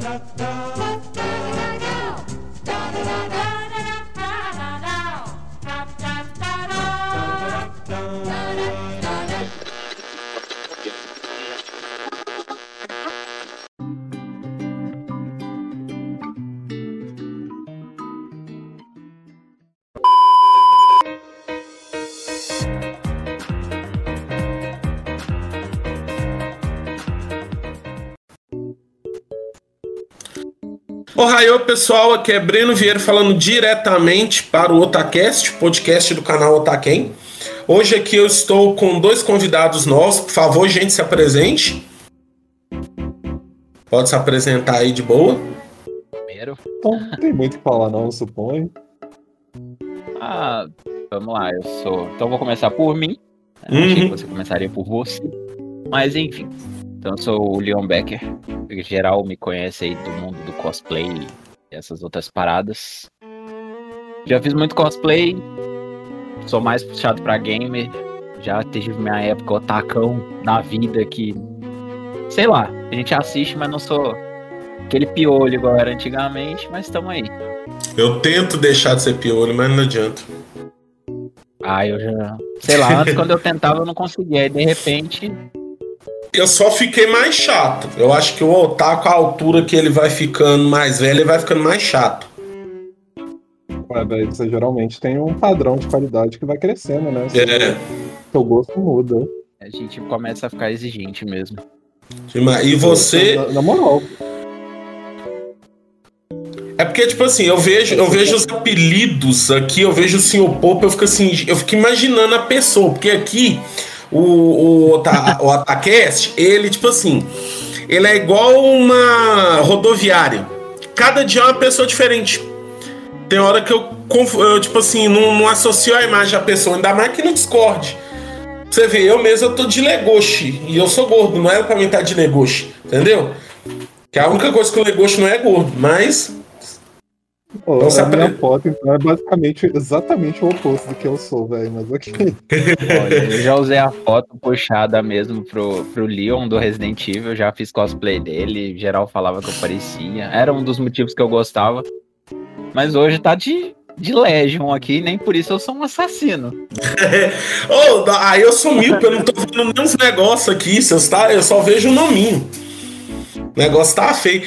da, da. Ohio, pessoal, aqui é Breno Vieira falando diretamente para o Otacast, podcast do canal Otaquem. Hoje aqui eu estou com dois convidados novos. Por favor, gente, se apresente. Pode se apresentar aí de boa. Primeiro. Então, não tem muito o que falar, não, suponho. Ah, vamos lá, eu sou. Então vou começar por mim. Eu Uhum. Achei que você começaria por você. Mas enfim. Então eu sou o Leon Becker. Em geral me conhece aí do mundo do cosplay e essas outras paradas. Já fiz muito cosplay. Sou mais puxado pra gamer. Já tive minha época otacão na vida que. Sei lá, a gente assiste, mas não sou aquele piolho igual era antigamente, mas estamos aí. Eu tento deixar de ser piolho, mas não adianta. Ah, eu já. Sei lá, antes quando eu tentava eu não conseguia. Aí de repente. Eu só fiquei mais chato. Eu acho que o otaku, a altura que ele vai ficando mais velho, ele vai ficando mais chato. Ué, velho, você geralmente tem um padrão de qualidade que vai crescendo, né? É. seu gosto muda. A gente começa a ficar exigente mesmo. E você. Na, na moral, É porque, tipo assim, eu vejo, eu vejo os apelidos aqui, eu vejo o Sr. Pope, eu fico assim, eu fico imaginando a pessoa, porque aqui o, o, o Otacast, ele, tipo assim, ele é igual uma rodoviária. Cada dia é uma pessoa diferente. Tem hora que eu, eu tipo assim, não, não associo a imagem da pessoa, ainda mais que no Discord. Você vê, eu mesmo eu tô de Legoshi, e eu sou gordo, não era pra mim estar de Legoshi, entendeu? Que a única coisa que o Legoshi não é gordo, mas pô, Então, se a minha foto então, é basicamente exatamente o oposto do que eu sou, velho. Mas ok. Olha, eu já usei a foto puxada mesmo pro, pro Leon do Resident Evil, já fiz cosplay dele, geral falava que eu parecia. Era um dos motivos que eu gostava. Mas hoje tá de, de Legion aqui, nem por isso eu sou um assassino. Ô, da- aí eu sou míope, eu não tô vendo nem uns negócios aqui, seus, tá? Eu só vejo o nominho. O negócio tá feio.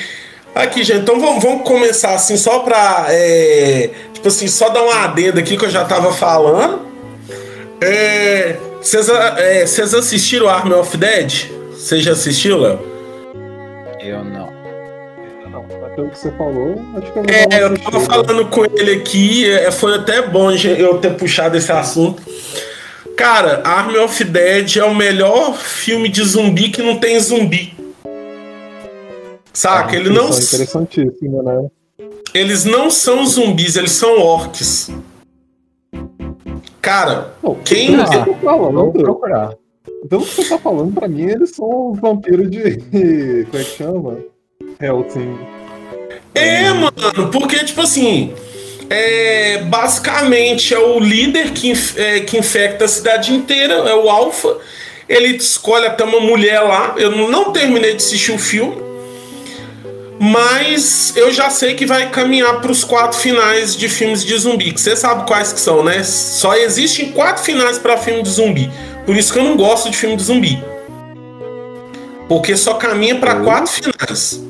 Aqui, gente, então vamos, vamos começar assim, só pra. é, tipo assim, só dar uma adenda aqui que eu já tava falando. É, Vocês é, vocês assistiram Army of Dead? Você já assistiu, Léo? Eu não. Não, pelo que você falou, acho que eu É, eu tava assistida. falando com ele aqui, é, foi até bom gente, eu ter puxado esse assunto. Cara, Army of Dead é o melhor filme de zumbi que não tem zumbi. Saca? Ele não, Discussão Interessantíssima, né? eles não são zumbis, eles são orcs. Cara, Não, Quem- que você tá falando, procurar. pelo que você tá falando, pra mim eles são vampiros de. Como é que chama? Hellsing. É, mano, porque, tipo assim, é, basicamente é o líder que, inf- é, que infecta a cidade inteira, é o Alpha. Ele escolhe até uma mulher lá. Eu não terminei de assistir o filme, mas eu já sei que vai caminhar para os quatro finais de filmes de zumbi. Que você sabe quais que são, né? Só existem quatro finais para filme de zumbi. Por isso que eu não gosto de filme de zumbi. Porque só caminha para Hum. quatro finais.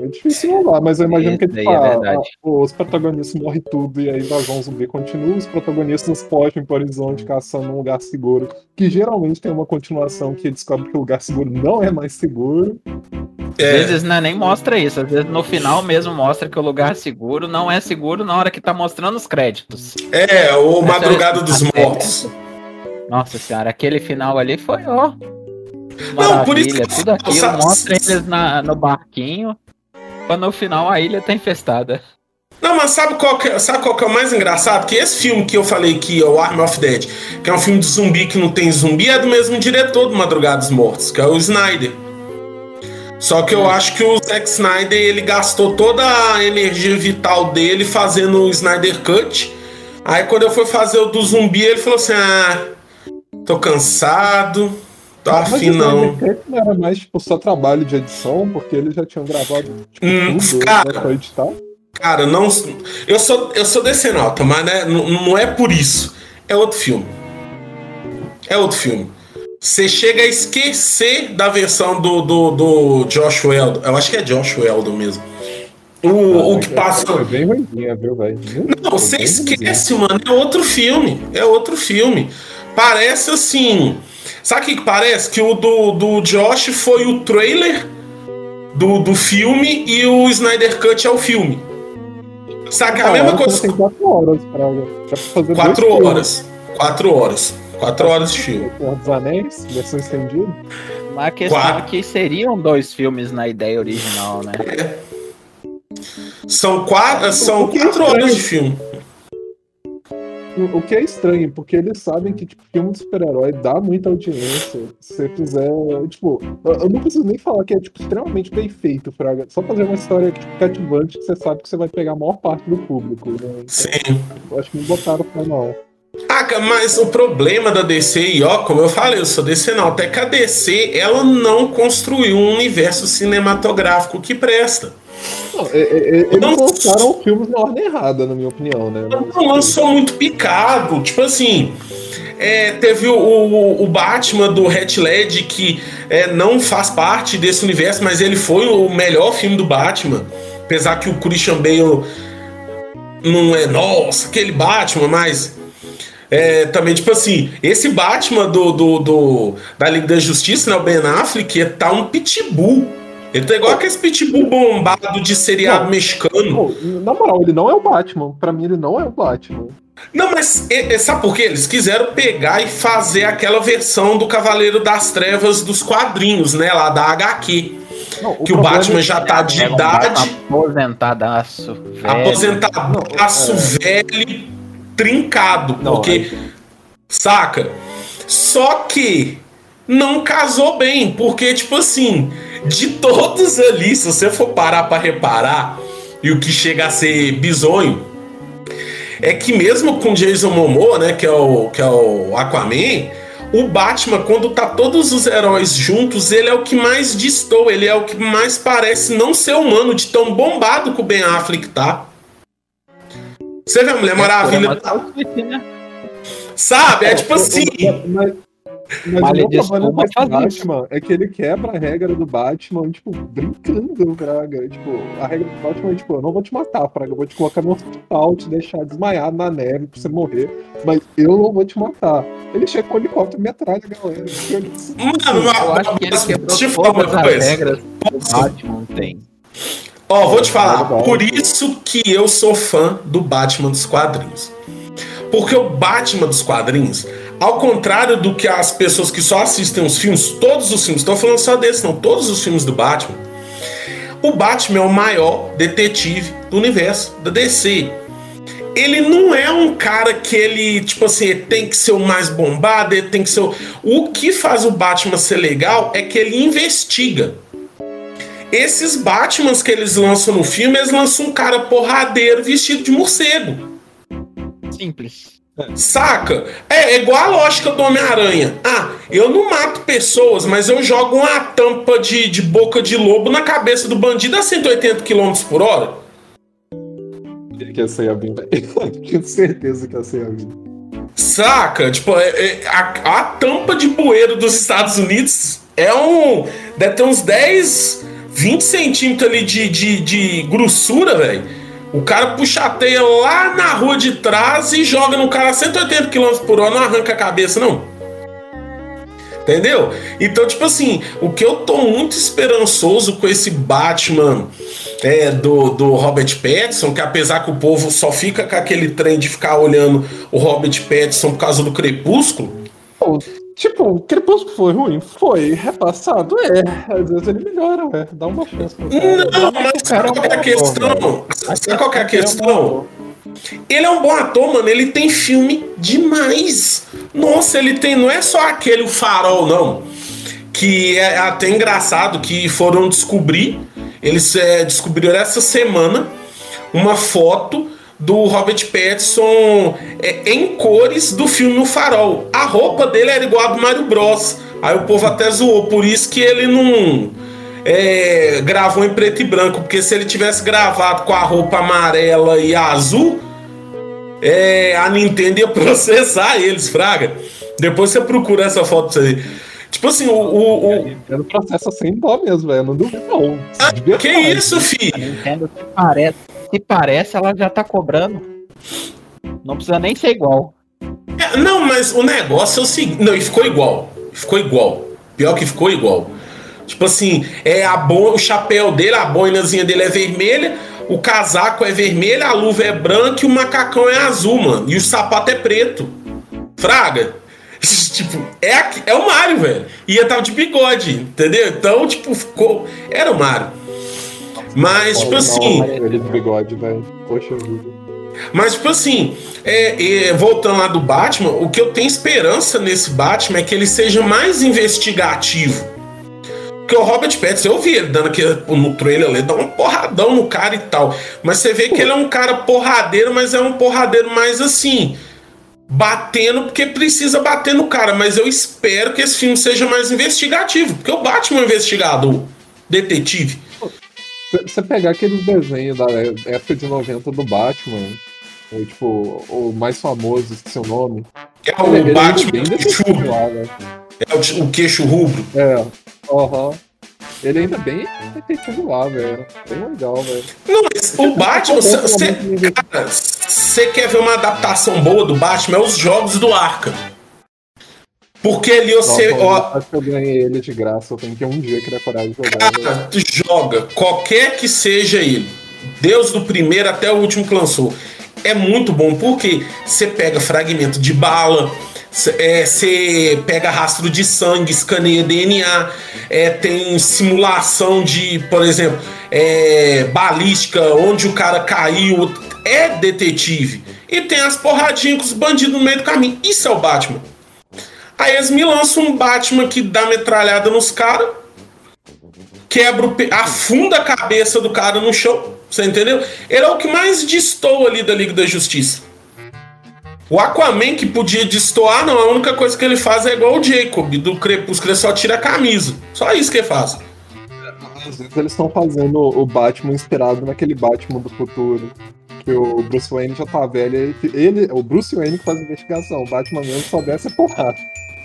É difícil lá, mas eu imagino que tipo, é ah, os protagonistas morrem tudo e a invasão zumbi continua, os protagonistas fogem pro horizonte caçando um lugar seguro, que geralmente tem uma continuação que descobre que o lugar seguro não é mais seguro. Às É. vezes né, nem mostra isso, às vezes no final mesmo mostra que o lugar seguro não é seguro na hora que tá mostrando os créditos. É, o Essa Madrugada é- dos Mortos. Nossa senhora, aquele final ali foi, ó. Não, por isso Maravilha, que- tudo aquilo mostra eles na, no barquinho. Quando no final a ilha tá infestada. Não, mas sabe qual, que, é- sabe qual que é o mais engraçado? Que esse filme que eu falei aqui, o Army of Dead, que é um filme de zumbi que não tem zumbi, é do mesmo diretor do Madrugada dos Mortos, que é o Snyder. Só que eu acho que o Zack Snyder ele gastou toda a energia vital dele fazendo o Snyder Cut. Aí quando eu fui fazer o do zumbi, ele falou assim: Ah, tô cansado, Tá Mas afim, não. Cut não era mais tipo só trabalho de edição, porque eles já tinham gravado tipo, Hum, tudo, cara. era só editar. Cara, não. Eu sou, eu sou decenalta, mas né, não, não é por isso. É outro filme. É outro filme. Você chega a esquecer da versão do, do, do Josh Weldon. Eu acho que é Josh Weldon mesmo. O, o que passa. Foi bem ruimzinha, viu, velho? Não, você esquece, mano. É outro filme. É outro filme. Parece assim. Sabe o que que parece? Que o do, do Josh foi o trailer do, do filme e o Snyder Cut é o filme. Sabe? É a mesma coisa. Tem quatro horas pra, pra fazer Quatro dois filmes. horas. Quatro horas. Quatro horas de filme. Dos Anéis, versão estendida. Mas a questão Quatro. é que seriam dois filmes na ideia original, né? São quatro, são é quatro horas de filme. O que é estranho, porque eles sabem que tipo, filme de super-herói dá muita audiência. Se você fizer. Tipo, eu não preciso nem falar que é tipo, extremamente bem feito, Fraga. Só fazer uma história tipo, cativante que você sabe que você vai pegar a maior parte do público. Né? Então, Sim. eu acho que não botaram pra não. Ah, mas o problema da DC, e ó, como eu falei, eu sou DC não, até que a DC, ela não construiu um universo cinematográfico que presta. Não, é- é- é- eles Não- lançaram filmes na ordem errada, na minha opinião, né? Não lançou muito picado. Tipo assim, é, teve o, o, o Batman do Heath Ledger que é, não faz parte desse universo, mas ele foi o melhor filme do Batman. Apesar que o Christian Bale não é, nossa, aquele Batman, mas é, também, tipo assim, esse Batman do, do, do- da Liga da Justiça, né, o Ben Affleck, tá um pitbull. Ele tá igual aquele pitbull bombado de seriado Não. mexicano. Pô, na moral, ele não é o Batman. Pra mim, ele não é o Batman. Não, mas e- e sabe por quê? Eles quiseram pegar e fazer aquela versão do Cavaleiro das Trevas dos quadrinhos, né? Lá da HQ. Não, Que o Batman é já tá de um idade, aposentadaço, velho. aposentadaço, Não, velho, trincado. Não, porque, saca? Só que não casou bem, porque, tipo assim, de todos ali, se você for parar pra reparar, e o que chega a ser bizonho, é que mesmo com Jason Momoa, né, que é o, que é o Aquaman, o Batman, quando tá todos os heróis juntos, ele é o que mais distou, ele é o que mais parece não ser humano, de tão bombado que o Ben Affleck tá. Você vê a Mulher Maravilha, tá o fit, né? sabe? É tipo assim. Mas, mas Vale o meu problema desculpa, com o faz isso. Batman é que ele quebra a regra do Batman, tipo, brincando, Fraga. Tipo, a regra do Batman é, tipo, eu não vou te matar, Fraga. Eu vou te colocar no hospital, te deixar desmaiado na neve pra você morrer. Mas eu não vou te matar. Ele chega com o helicóptero e metralha a galera. Mano, Eu acho que ele quebrou todas uma as coisa. regras que o Batman tem. Ó, vou te falar, Verdade. por isso que eu sou fã do Batman dos quadrinhos. Porque o Batman dos quadrinhos, ao contrário do que as pessoas que só assistem os filmes, todos os filmes, estou falando só desse, não, todos os filmes do Batman, o Batman é o maior detetive do universo da DC. Ele não é um cara que ele, tipo assim, tem que ser o mais bombado, ele tem que ser o. O que faz o Batman ser legal é que ele investiga. Esses Batmans que eles lançam no filme, eles lançam um cara porradeiro vestido de morcego. Simples. Saca? É, é igual a lógica do Homem-Aranha. Ah, eu não mato pessoas, mas eu jogo uma tampa de, de boca de lobo na cabeça do bandido a 180 km por hora. Que ia ser a mim, velho. Tinha certeza que ia ser a mim. Saca? Tipo, é- é- a, a tampa de bueiro dos Estados Unidos é um. Deve ter uns 10, 20 centímetros ali de, de, de grossura, velho. O cara puxa a teia lá na rua de trás e joga no cara a 180 km por hora, não arranca a cabeça, não. Entendeu? Então, tipo assim, o que eu tô muito esperançoso com esse Batman é, do, do Robert Pattinson, que apesar que o povo só fica com aquele trem de ficar olhando o Robert Pattinson por causa do Crepúsculo, tipo, Crepúsculo foi ruim? Foi. Repassado? É. Às vezes ele melhora, ué. Dá uma chance pro cara. Não, mas sabe qual que é a questão? Sabe qual é a questão? Ele é um bom ator, mano. Ele tem filme demais. Nossa, ele tem. Não é só aquele o farol, não. Que é até engraçado que foram descobrir. Eles é, descobriram essa semana uma foto do Robert Pattinson é, em cores do filme O Farol. A roupa dele era igual a do Mario Bros. Aí o povo até zoou, por isso que ele não é, gravou em preto e branco, porque se ele tivesse gravado com a roupa amarela e azul, é, a Nintendo ia processar eles, Fraga. Depois você procura essa foto pra você. Tipo assim, o. o, o... Nintendo processa sem dó mesmo, velho. Não duvido, não. Ah, que isso, A filho? Nintendo, se parece, se parece, ela já tá cobrando. Não precisa nem ser igual. É, não, mas o negócio é o seguinte. Não, e ficou igual. Ficou igual. Pior que ficou igual. Tipo assim, é a bo... o chapéu dele, a boinazinha dele é vermelha, o casaco é vermelho, a luva é branca e o macacão é azul, mano. E o sapato é preto. Fraga. tipo, é, aqui, é o Mario, velho. E ele tava de bigode, entendeu? Então, tipo, ficou. Era o Mario. Mas, tipo assim. Ele de bigode, velho. Poxa vida. Mas, tipo assim, é, é, voltando lá do Batman, o que eu tenho esperança nesse Batman é que ele seja mais investigativo. Porque o Robert Pattinson, eu vi ele dando aqui no trailer, ele dá um porradão no cara e tal. Mas você vê que ele é um cara porradeiro, mas é um porradeiro mais assim. Batendo porque precisa bater no cara. Mas eu espero que esse filme seja mais investigativo. Porque o Batman é um investigador, detetive. Você pegar aqueles desenhos da época de 90 do Batman, ou, tipo, o mais famoso, o nome. É o ele, Batman ele é queixo rubro. É o, o, queixo rubro. É, aham. Uhum. Ele ainda é bem detetive lá, velho. Bem legal, velho. Não, mas o Batman, você quer ver uma adaptação boa do Batman? É os jogos do Arkham. Porque ali você. Ó, acho que eu ganhei ele de graça. Eu tenho que um dia criar coragem de jogar. Cara, tu joga, qualquer que seja ele. Deus do primeiro até o último que lançou. É muito bom, porque você pega fragmento de bala, você é, pega rastro de sangue, escaneia DNA, é, tem simulação de, por exemplo, é, balística, onde o cara caiu. É detetive. E tem as porradinhas com os bandidos no meio do caminho. Isso é o Batman. Aí eles me lançam um Batman que dá metralhada nos caras, quebra o pe... afunda a cabeça do cara no chão. Você entendeu? Ele é o que mais distou ali da Liga da Justiça. O Aquaman que podia destoar, não, a única coisa que ele faz é igual o Jacob do Crepúsculo, ele só tira a camisa. Só isso que ele faz. Às vezes eles estão fazendo o Batman inspirado naquele Batman do futuro. Que o Bruce Wayne já tá velho. Ele, o Bruce Wayne que faz a investigação. O Batman mesmo só desce a porrada.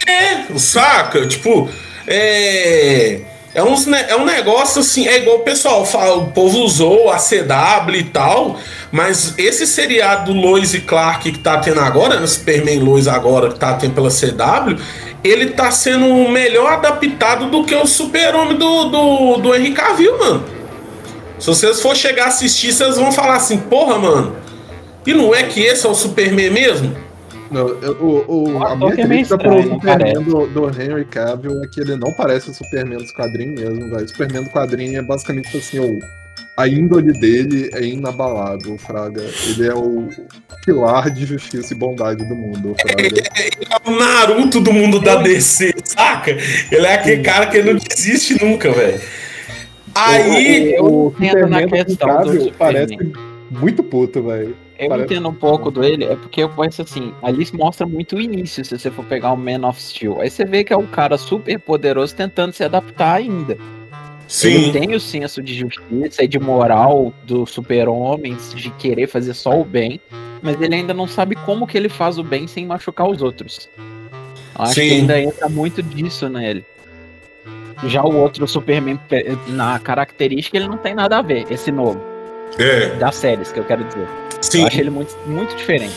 É, saca? Tipo, é. É, uns, é um negócio assim, é igual o pessoal fala, o povo usou a CW e tal, mas esse seriado do Lois e Clark que tá tendo agora, no Superman Lois agora, que tá tendo pela CW, ele tá sendo melhor adaptado do que o Super-Homem do, do, do Henry Cavill, mano. Se vocês for chegar a assistir, vocês vão falar assim, porra, mano, e não é que esse é o Superman mesmo? Não, o, o, a minha crítica pro Superman do, do, Henry Cavill é que ele não parece o Superman dos quadrinhos mesmo, velho. O Superman do quadrinho é basicamente assim, o, a índole dele é inabalável, Fraga. Ele é o pilar de justiça e bondade do mundo, Fraga. Ele é, é o Naruto do mundo da DC, saca? Ele é aquele cara que não desiste nunca, velho. Aí. O, o, o Superman do Cavill parece muito puto, velho. Eu Parece... entendo um pouco do ele, é porque eu penso assim, ali mostra muito o início, se você for pegar o Man of Steel. Aí você vê que é um cara super poderoso tentando se adaptar ainda. Sim. Ele tem o senso de justiça e de moral do super-homem, de querer fazer só o bem, mas ele ainda não sabe como que ele faz o bem sem machucar os outros. Eu acho Sim. que ainda entra muito disso nele. Já o outro Superman, na característica, ele não tem nada a ver, esse novo. É. Das séries, que eu quero dizer. Sim. Eu acho ele muito, muito diferente.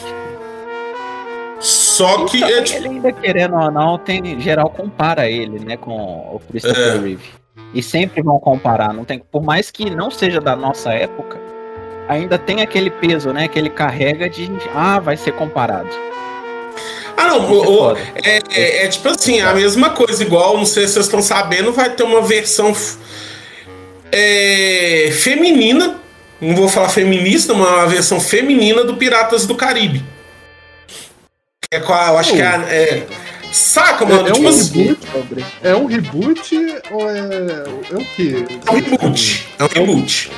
Só que. É... Ele ainda querendo ou não, tem, geral compara ele, né, com o Christopher é. Reeve. E sempre vão comparar, não tem, por mais que não seja da nossa época, ainda tem aquele peso, né, que ele carrega de ah, vai ser comparado. Ah, não, o, o, é, é, é, tipo assim, a mesma coisa, igual, não sei se vocês estão sabendo, vai ter uma versão é, feminina não vou falar feminista, uma versão feminina do Piratas do Caribe. É qual, eu acho que é, é Saca, é, mano? É, tipo um assim, reboot, é um reboot ou é. É o quê? É um reboot. É um reboot.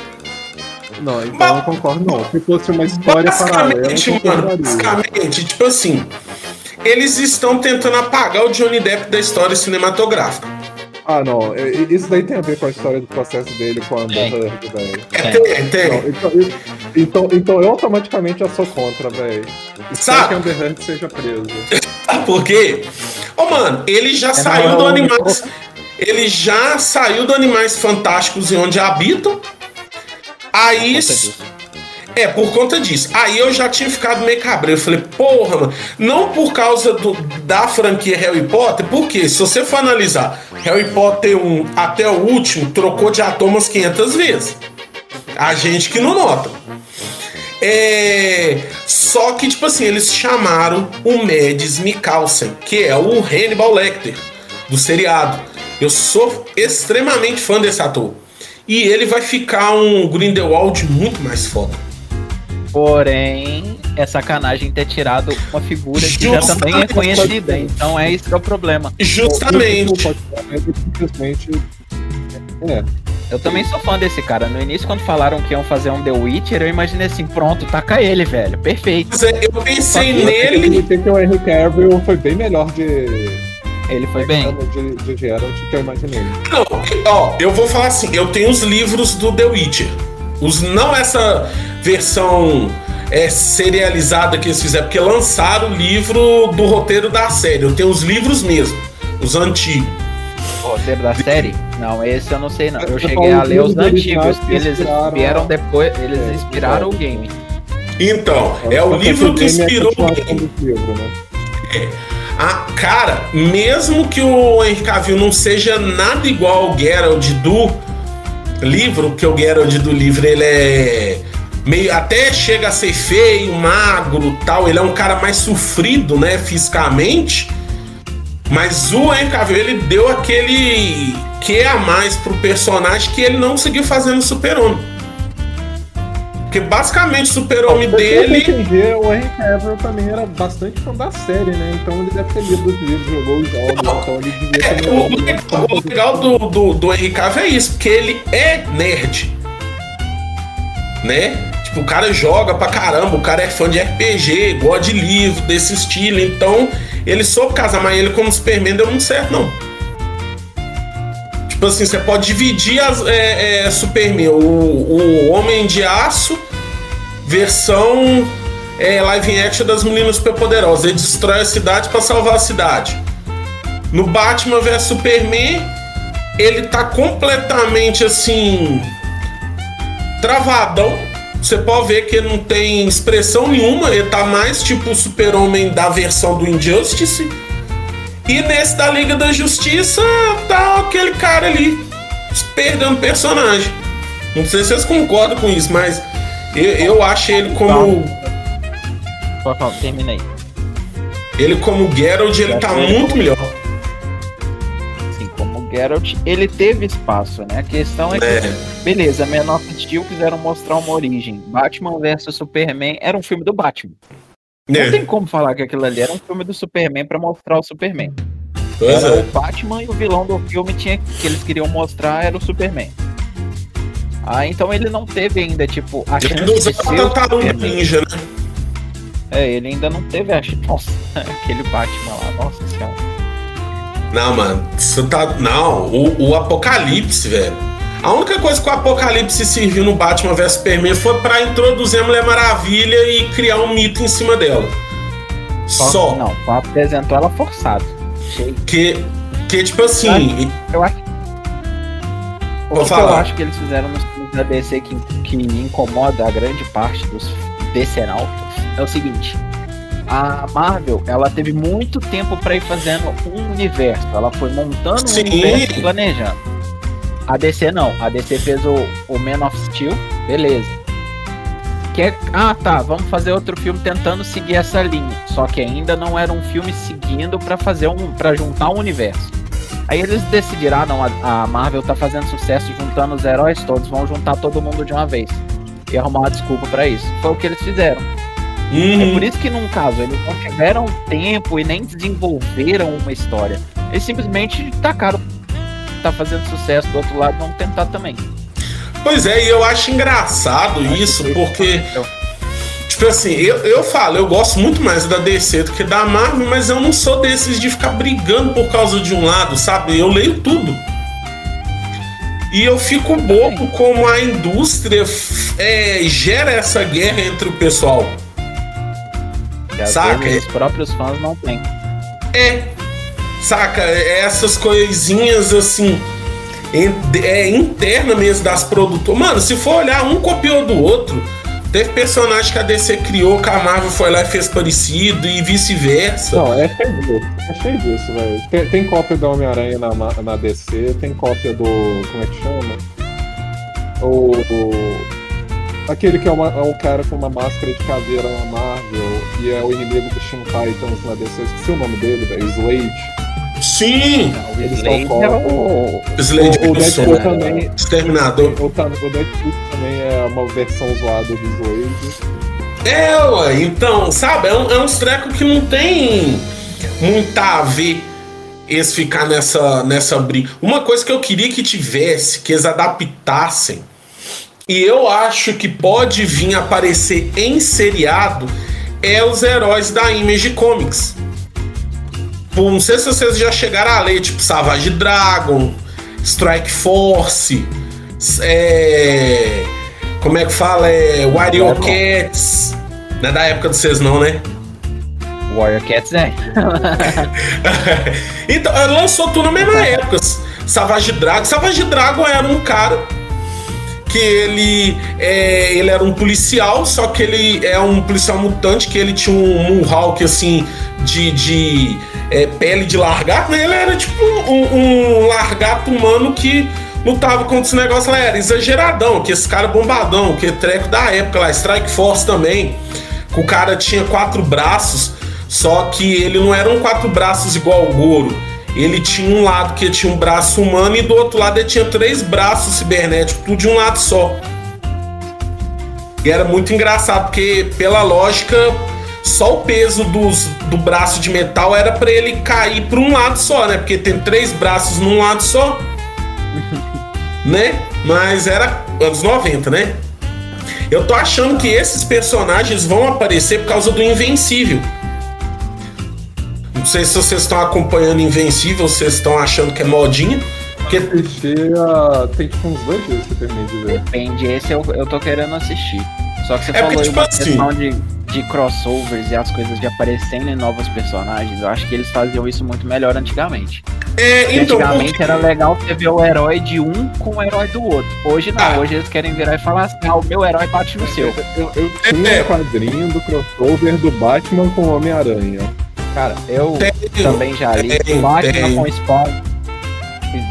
Não, então Mas, eu concordo não. Se fosse uma história paralela. Mano, basicamente, tipo assim. eles estão tentando apagar o Johnny Depp da história cinematográfica. Ah, não. é- Isso daí tem a ver com a história do processo dele com a Amber. Heard, velho. É, tem, tem. Não, Então, eu- então, então eu automaticamente já sou contra, velho. Sabe? que a Amber Heard seja presa. Sabe por quê? Ô, mano, ele já saiu do Animais. Ele já saiu do Animais Fantásticos e Onde Habitam. Aí. Disso. É, por conta disso. Aí eu já tinha ficado meio cabreiro. Eu falei, porra, mano. Não por causa do- da franquia Harry Potter, porque se você for analisar, Harry Potter 1 até o último trocou de ator umas 500 vezes. A gente que não nota. É. Só que, tipo assim, eles chamaram o Mads Mikkelsen, que é o Hannibal Lecter do seriado. Eu sou extremamente fã desse ator. E ele vai ficar um Grindelwald muito mais foda. Porém, é sacanagem ter tirado uma figura que já também é Justamente. conhecida. Então é isso que é o problema. Justamente. Simplesmente. É. Eu também sou fã desse cara. No início, quando falaram que iam fazer um The Witcher, eu imaginei assim, pronto, taca ele, velho. Perfeito. É, eu pensei Eu nele. admiti que o Henry Cavill foi bem melhor de. Ele foi bem. De, de Geralt que eu imaginei. Não, ó, eu vou falar assim, eu tenho os livros do The Witcher. Os, não essa versão é, serializada que eles fizeram, porque lançaram o livro do roteiro da série. Eu tenho os livros mesmo, os antigos. O roteiro da série? Não, esse eu não sei não. Eu cheguei a ler os antigos. que Eles inspiraram vieram depois, eles É, inspiraram o game. Então, é o Só que livro que é inspirou o game. do livro, né? Ah, cara, mesmo que o Henry Cavill não seja nada igual ao Geralt do livro, que o Geralt do livro ele é meio até chega a ser feio, magro, tal, ele é um cara mais sofrido, né, fisicamente. Mas o Henry ele deu aquele que a mais pro personagem que ele não conseguiu fazer no Super-Homem. Porque basicamente o Super-Homem dele entendi, o Henry Cavill também era bastante fã da série, né? Então ele deve ter lido os livros, jogou os jogos, então ele devia É, ter o, legal, o legal do, do, do Henry Cavill é isso, porque ele é nerd. Né? Tipo, o cara joga pra caramba, o cara é fã de RPG, gosta de livro, desse estilo. Então, ele soube casar, mas ele como Superman deu muito certo, não. Tipo assim, você pode dividir as é, é, Superman, o, o Homem de Aço, versão é, live action das meninas superpoderosas. Ele destrói a cidade pra salvar a cidade. No Batman vs Superman, ele tá completamente assim. travadão. Você pode ver que ele não tem expressão nenhuma, ele tá mais tipo o super-homem da versão do Injustice. E nesse da Liga da Justiça, tá aquele cara ali, perdendo personagem. Não sei se vocês concordam com isso, mas eu, eu acho ele como. Pode falar, termina aí. Ele como Geralt, ele tá muito melhor. Assim, como Geralt, ele teve espaço, né? A questão é que, É. beleza, Man of Steel quiseram mostrar uma origem. Batman vs Superman era um filme do Batman. Não É, tem como falar que aquilo ali era um filme do Superman pra mostrar o Superman. pois Era é. o Batman e o vilão do filme tinha, que eles queriam mostrar era o Superman. Ah, então ele não teve ainda, tipo, a chance Ele de usa ser a o tartaruga Superman. ninja, né? É, ele ainda não teve a chance. Nossa, aquele Batman lá, nossa senhora. Não, mano, isso tá. Não, o, o Apocalipse, velho. A única coisa que o Apocalipse serviu no Batman vs Superman foi pra introduzir a Mulher Maravilha e criar um mito em cima dela. Só. Não, só apresentou ela forçado. Que, que tipo assim. Eu acho. O Vou que eu falar. acho que eles fizeram nos filmes da DC que, que incomoda a grande parte dos decenautas é o seguinte. A Marvel, ela teve muito tempo pra ir fazendo um universo. Ela foi montando Sim. um universo e planejando. A DC não. A DC fez o, o Man of Steel, beleza. Que é, ah, tá, vamos fazer outro filme tentando seguir essa linha. Só que ainda não era um filme seguindo pra fazer um, para juntar um universo. Aí eles decidiram, ah, não, a, a Marvel tá fazendo sucesso juntando os heróis todos, vão juntar todo mundo de uma vez. E arrumar uma desculpa pra isso. Foi o que eles fizeram. É Hum, por isso que num caso eles não tiveram tempo e nem desenvolveram uma história. Eles simplesmente tacaram. Tá fazendo sucesso do outro lado, vamos tentar também. pois é, e eu acho engraçado isso, porque, Tipo assim, eu, eu falo, eu gosto muito mais da DC do que da Marvel, mas eu não sou desses de ficar brigando por causa de um lado, sabe? Eu leio tudo. E eu fico bobo como a indústria é, gera essa guerra entre o pessoal. Saca? Os próprios fãs não têm. É. Saca? Essas coisinhas assim. É interna mesmo das produtoras. Mano, se for olhar, um copiou do outro. Teve personagem que a DC criou, que a Marvel foi lá e fez parecido e vice-versa. Não, é cheio disso, é cheio disso, velho. Tem, tem, cópia do Homem-Aranha na, na DC, tem cópia do. Como é que chama? O. o aquele que é, uma, é cara com uma máscara de caveira na Marvel e é o inimigo do Shin Titans na DC. Esqueci o nome dele, velho. Slade. Sim! Eles Slade é o... Slade o, o Deadpool né? também. Exterminador. O, o Deadpool também é uma versão zoada do Slade. É, ué, então, sabe, é, um, é uns trecos que não tem muita a ver eles ficar nessa, nessa briga. Uma coisa que eu queria que tivesse, que eles adaptassem, e eu acho que pode vir aparecer em seriado, é os heróis da Image Comics. Tipo, não sei se vocês já chegaram a ler, tipo, Savage Dragon, Strike Force, é, como é que fala? É, Warrior Cats. Não é da época de vocês, não, né? Warrior Cats, é. então, lançou tudo na mesma época. Savage Dragon. Savage Dragon era um cara que ele, é, ele era um policial, só que ele é um policial mutante, que ele tinha um Mohawk assim de, de é, pele de largato, né? Ele era tipo um, um largato humano que lutava contra esse negócio lá, era exageradão, que esse cara bombadão, que treco da época lá, Strike Force também, o cara tinha quatro braços, só que ele não era um quatro braços igual o Goro. Ele tinha um lado que tinha um braço humano e do outro lado ele tinha três braços cibernéticos, tudo de um lado só. E era muito engraçado, porque pela lógica, só o peso dos, do braço de metal era para ele cair para um lado só, né? Porque tem três braços num lado só. né? Mas era anos 90, né? Eu tô achando que esses personagens vão aparecer por causa do Invencível. Não sei se vocês estão acompanhando Invencível, vocês estão achando que é modinha. Porque... Tem tipo uns dois dias que eu terminei de ver. Depende, esse eu, eu tô querendo assistir. Só que você é falou porque, tipo assim... questão de de crossovers e as coisas de aparecendo em novos personagens, eu acho que eles faziam isso muito melhor antigamente. É, então, antigamente porque... era legal você ver o herói de um com o herói do outro. Hoje não, ah. hoje eles querem virar e falar assim: ah, o meu herói bate no seu. Eu, eu tinha é. um quadrinho do crossover do Batman com o Homem-Aranha. Cara, eu tem, também já li tem, Batman tem. com Spawn.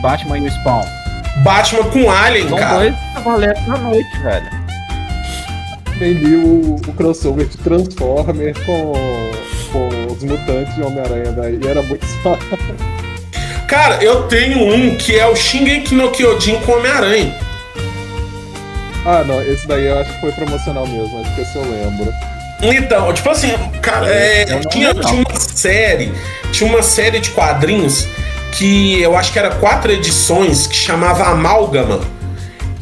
Batman e o Spawn. Batman com Alien, São cara. São dois cavaleiros na noite, velho li o, o crossover de Transformer com, com os mutantes de Homem-Aranha daí, e era muito fácil. Cara, eu tenho um que é o Shingeki no Kyojin com Homem-Aranha. Ah, não, esse daí eu acho que foi promocional mesmo, acho que esse eu lembro. Então, tipo assim, cara, é, tinha, tinha uma série, tinha uma série de quadrinhos que eu acho que era quatro edições que chamava Amálgama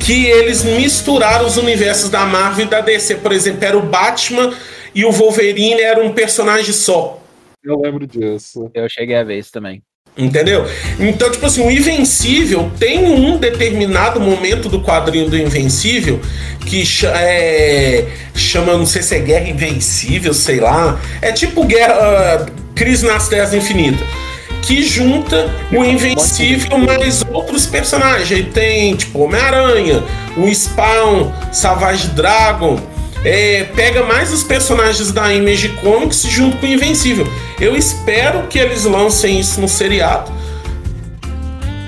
que eles misturaram os universos da Marvel e da DC. Por exemplo, era o Batman e o Wolverine era um personagem só. Eu lembro disso. Eu cheguei a ver isso também. Entendeu? Então, tipo assim, o Invencível tem um determinado momento do quadrinho do Invencível que é, chama, não sei se é Guerra Invencível, sei lá. É tipo Guerra. Uh, Crise nas Terras Infinitas que junta o Invencível mais outros personagens. Aí tem, tipo, Homem-Aranha, o Spawn, Savage Dragon. É, pega mais os personagens da Image Comics junto com o Invencível. Eu espero que eles lancem isso no seriado.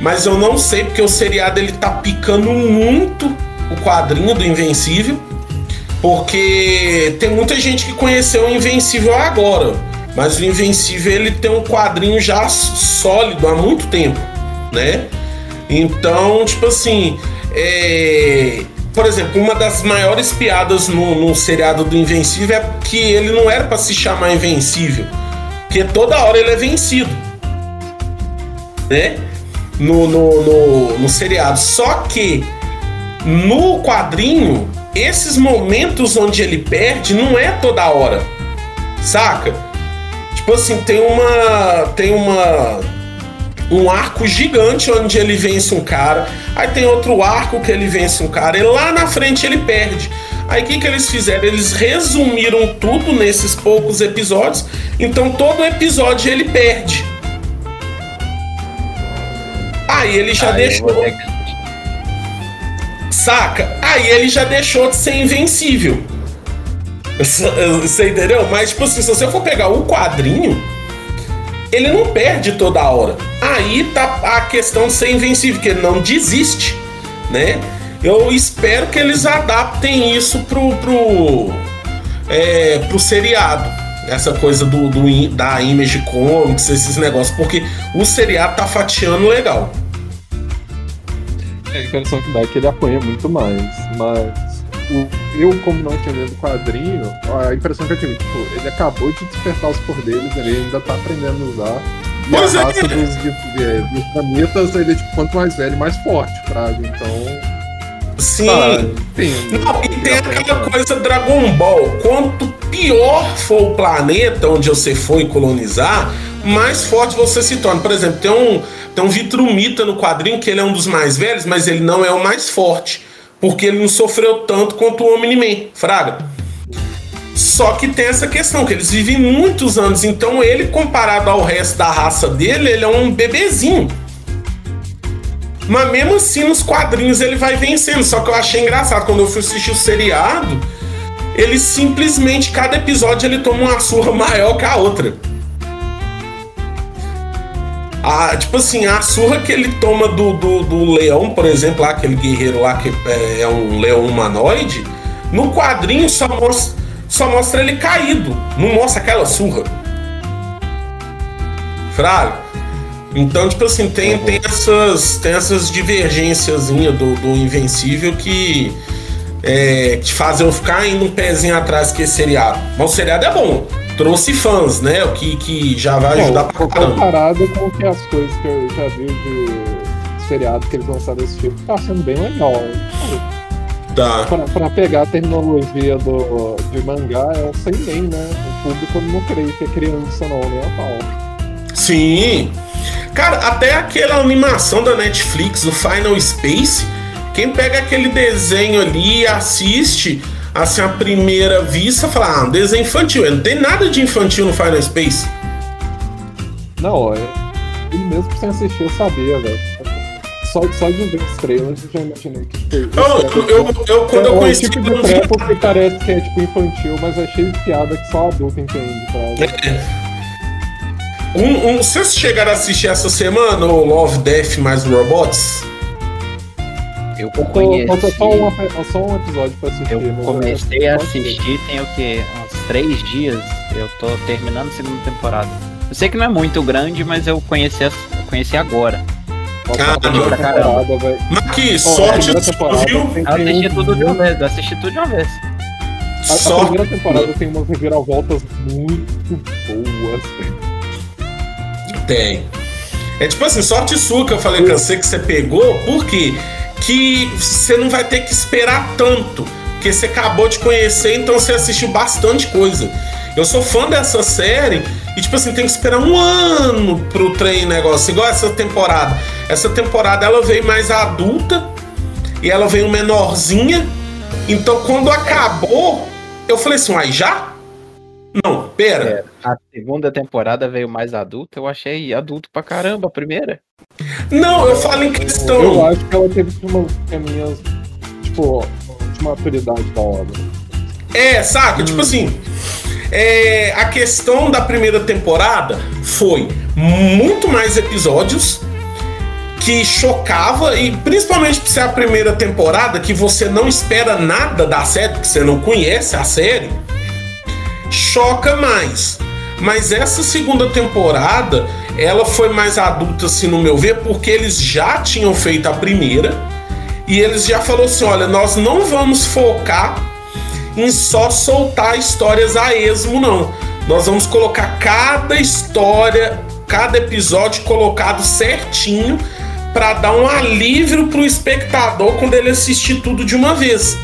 Mas eu não sei, porque o seriado ele tá picando muito o quadrinho do Invencível. Porque tem muita gente que conheceu o Invencível agora. Mas o Invencível ele tem um quadrinho já sólido há muito tempo, né? Então, tipo assim, é... por exemplo, uma das maiores piadas no, no seriado do Invencível é que ele não era para se chamar Invencível, porque toda hora ele é vencido, né? No, no, no, no seriado. Só que no quadrinho esses momentos onde ele perde não é toda hora. Saca? Tipo assim, tem uma. Tem uma. Um arco gigante onde ele vence um cara. Aí tem outro arco que ele vence um cara. E lá na frente ele perde. Aí o que, que eles fizeram? Eles resumiram tudo nesses poucos episódios. Então todo episódio ele perde. Aí ele já deixou. Saca? Aí ele já deixou de ser invencível. Você entendeu? Mas, tipo assim, se você for pegar o quadrinho, ele não perde toda hora. Aí tá a questão de ser invencível, que ele não desiste, né? Eu espero que eles adaptem isso pro, pro, é, pro seriado. Essa coisa do, do, da Image Comics, esses negócios, porque o seriado tá fatiando legal. É, a impressão que dá é que ele apanha muito mais, mas o, eu, como não entendendo o quadrinho, a impressão que eu tive, tipo, ele acabou de despertar os poderes, ele ainda tá aprendendo a usar. E Pois é. a raça dos, de, de- dos planetas, ele é tipo, quanto mais velho, mais forte, Fraga. Então. Sim. ah. Não, e tem aquela coisa Dragon Ball. Quanto pior for o planeta onde você foi colonizar, mais forte você se torna. Por exemplo, tem um, tem um Vitrumita no quadrinho que ele é um dos mais velhos, mas ele não é o mais forte. Porque ele não sofreu tanto quanto o Omni-Man, Fraga. Só que tem essa questão, que eles vivem muitos anos, então ele, comparado ao resto da raça dele, ele é um bebezinho. Mas mesmo assim, nos quadrinhos ele vai vencendo. Só que eu achei engraçado quando eu fui assistir o seriado. Ele simplesmente, cada episódio, ele toma uma surra maior que a outra. A, tipo assim, a surra que ele toma do, do, do leão, por exemplo, lá, aquele guerreiro lá que é, é um leão humanoide, no quadrinho só mostra, só mostra ele caído. Não mostra aquela surra. Fraga. Então, tipo assim, tem, tem, essas, tem essas divergências do, do Invencível que, é, que fazem eu ficar indo um pezinho atrás que esse seriado. Mas o seriado é bom. Trouxe fãs, né? O que, que já vai ajudar Não, pra caramba. comparado com que as coisas que eu já vi de seriado que eles lançaram desse tipo, tá sendo bem legal. Tá. Pra, pra pegar a terminologia do, de mangá, é sem nem, né? O público não creio que é criança não, nem a pau. Sim. Cara, até aquela animação da Netflix, o Final Space, quem pega aquele desenho ali e assiste, assim, a primeira vista, fala, ah, um desenho infantil. Não tem nada de infantil no Final Space. Não, é. Ele mesmo sem assistir eu sabia, velho. Só, só de ver os trailers eu já imaginei que tipo, esse Eu, eu, eu, eu- quando é eu um conheci. tipo de não- treco que parece que é tipo infantil, mas é cheio de piada que só adulto entende, tá? Um, um, vocês chegaram a assistir essa semana o Love, Death mais Robots? Eu conheci. falta só, um, só um episódio pra assistir. Eu comecei a assistir tem o que? Uns três dias. Eu tô terminando a segunda temporada. Eu sei que não é muito grande, mas eu conheci, eu conheci agora. A temporada, velho. Mas que a sorte temporada viu? Eu assisti tudo de uma vez, eu assisti tudo de uma vez. A, a Sorte. primeira temporada tem umas reviravoltas muito boas. Tem. É tipo assim, sorte sua que eu falei com você que você pegou, por quê? Que você não vai ter que esperar tanto. Porque você acabou de conhecer, então você assistiu bastante coisa. Eu sou fã dessa série e, tipo assim, tem que esperar um ano pro trem negócio. Igual essa temporada. Essa temporada ela veio mais adulta e ela veio menorzinha. Então quando acabou, eu falei assim, uai, já? Não, pera. A segunda temporada veio mais adulta, eu achei adulto pra caramba a primeira. Não, eu falo em questão. Eu acho que ela teve umas caminhas, tipo, de maturidade da obra. É, saca? Tipo assim, é, a questão da primeira temporada foi muito mais episódios que chocava e principalmente por ser a primeira temporada que você não espera nada da série, porque você não conhece a série, choca mais. Mas essa segunda temporada, ela foi mais adulta, assim, no meu ver, porque eles já tinham feito a primeira e eles já falaram assim: olha, nós não vamos focar em só soltar histórias a esmo, não. Nós vamos colocar cada história, cada episódio colocado certinho para dar um alívio pro espectador quando ele assistir tudo de uma vez.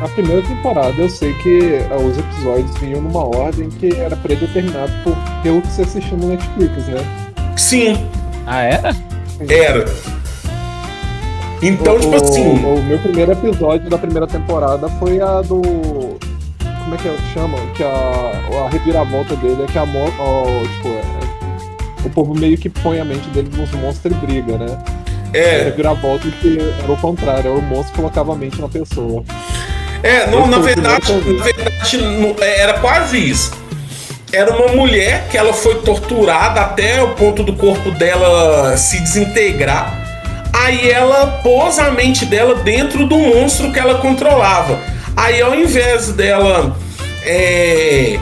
Na primeira temporada eu sei que ah, os episódios vinham numa ordem que era predeterminado por, pelo que você assistiu no Netflix, né? Sim, Ah, era? era. Então, o, tipo assim. O, o meu primeiro episódio da primeira temporada foi a do. Como é que chama? Que a, a reviravolta dele é que a mo, ó, tipo, é- o povo meio que põe a mente dele nos monstros e briga, né? A É, reviravolta que era o contrário, era o monstro que colocava a mente na pessoa. É não, na verdade, na verdade, não- é, era quase isso. Era uma mulher que ela foi torturada até o ponto do corpo dela se desintegrar. Aí ela pôs a mente dela dentro do monstro que ela controlava. Aí ao invés dela é,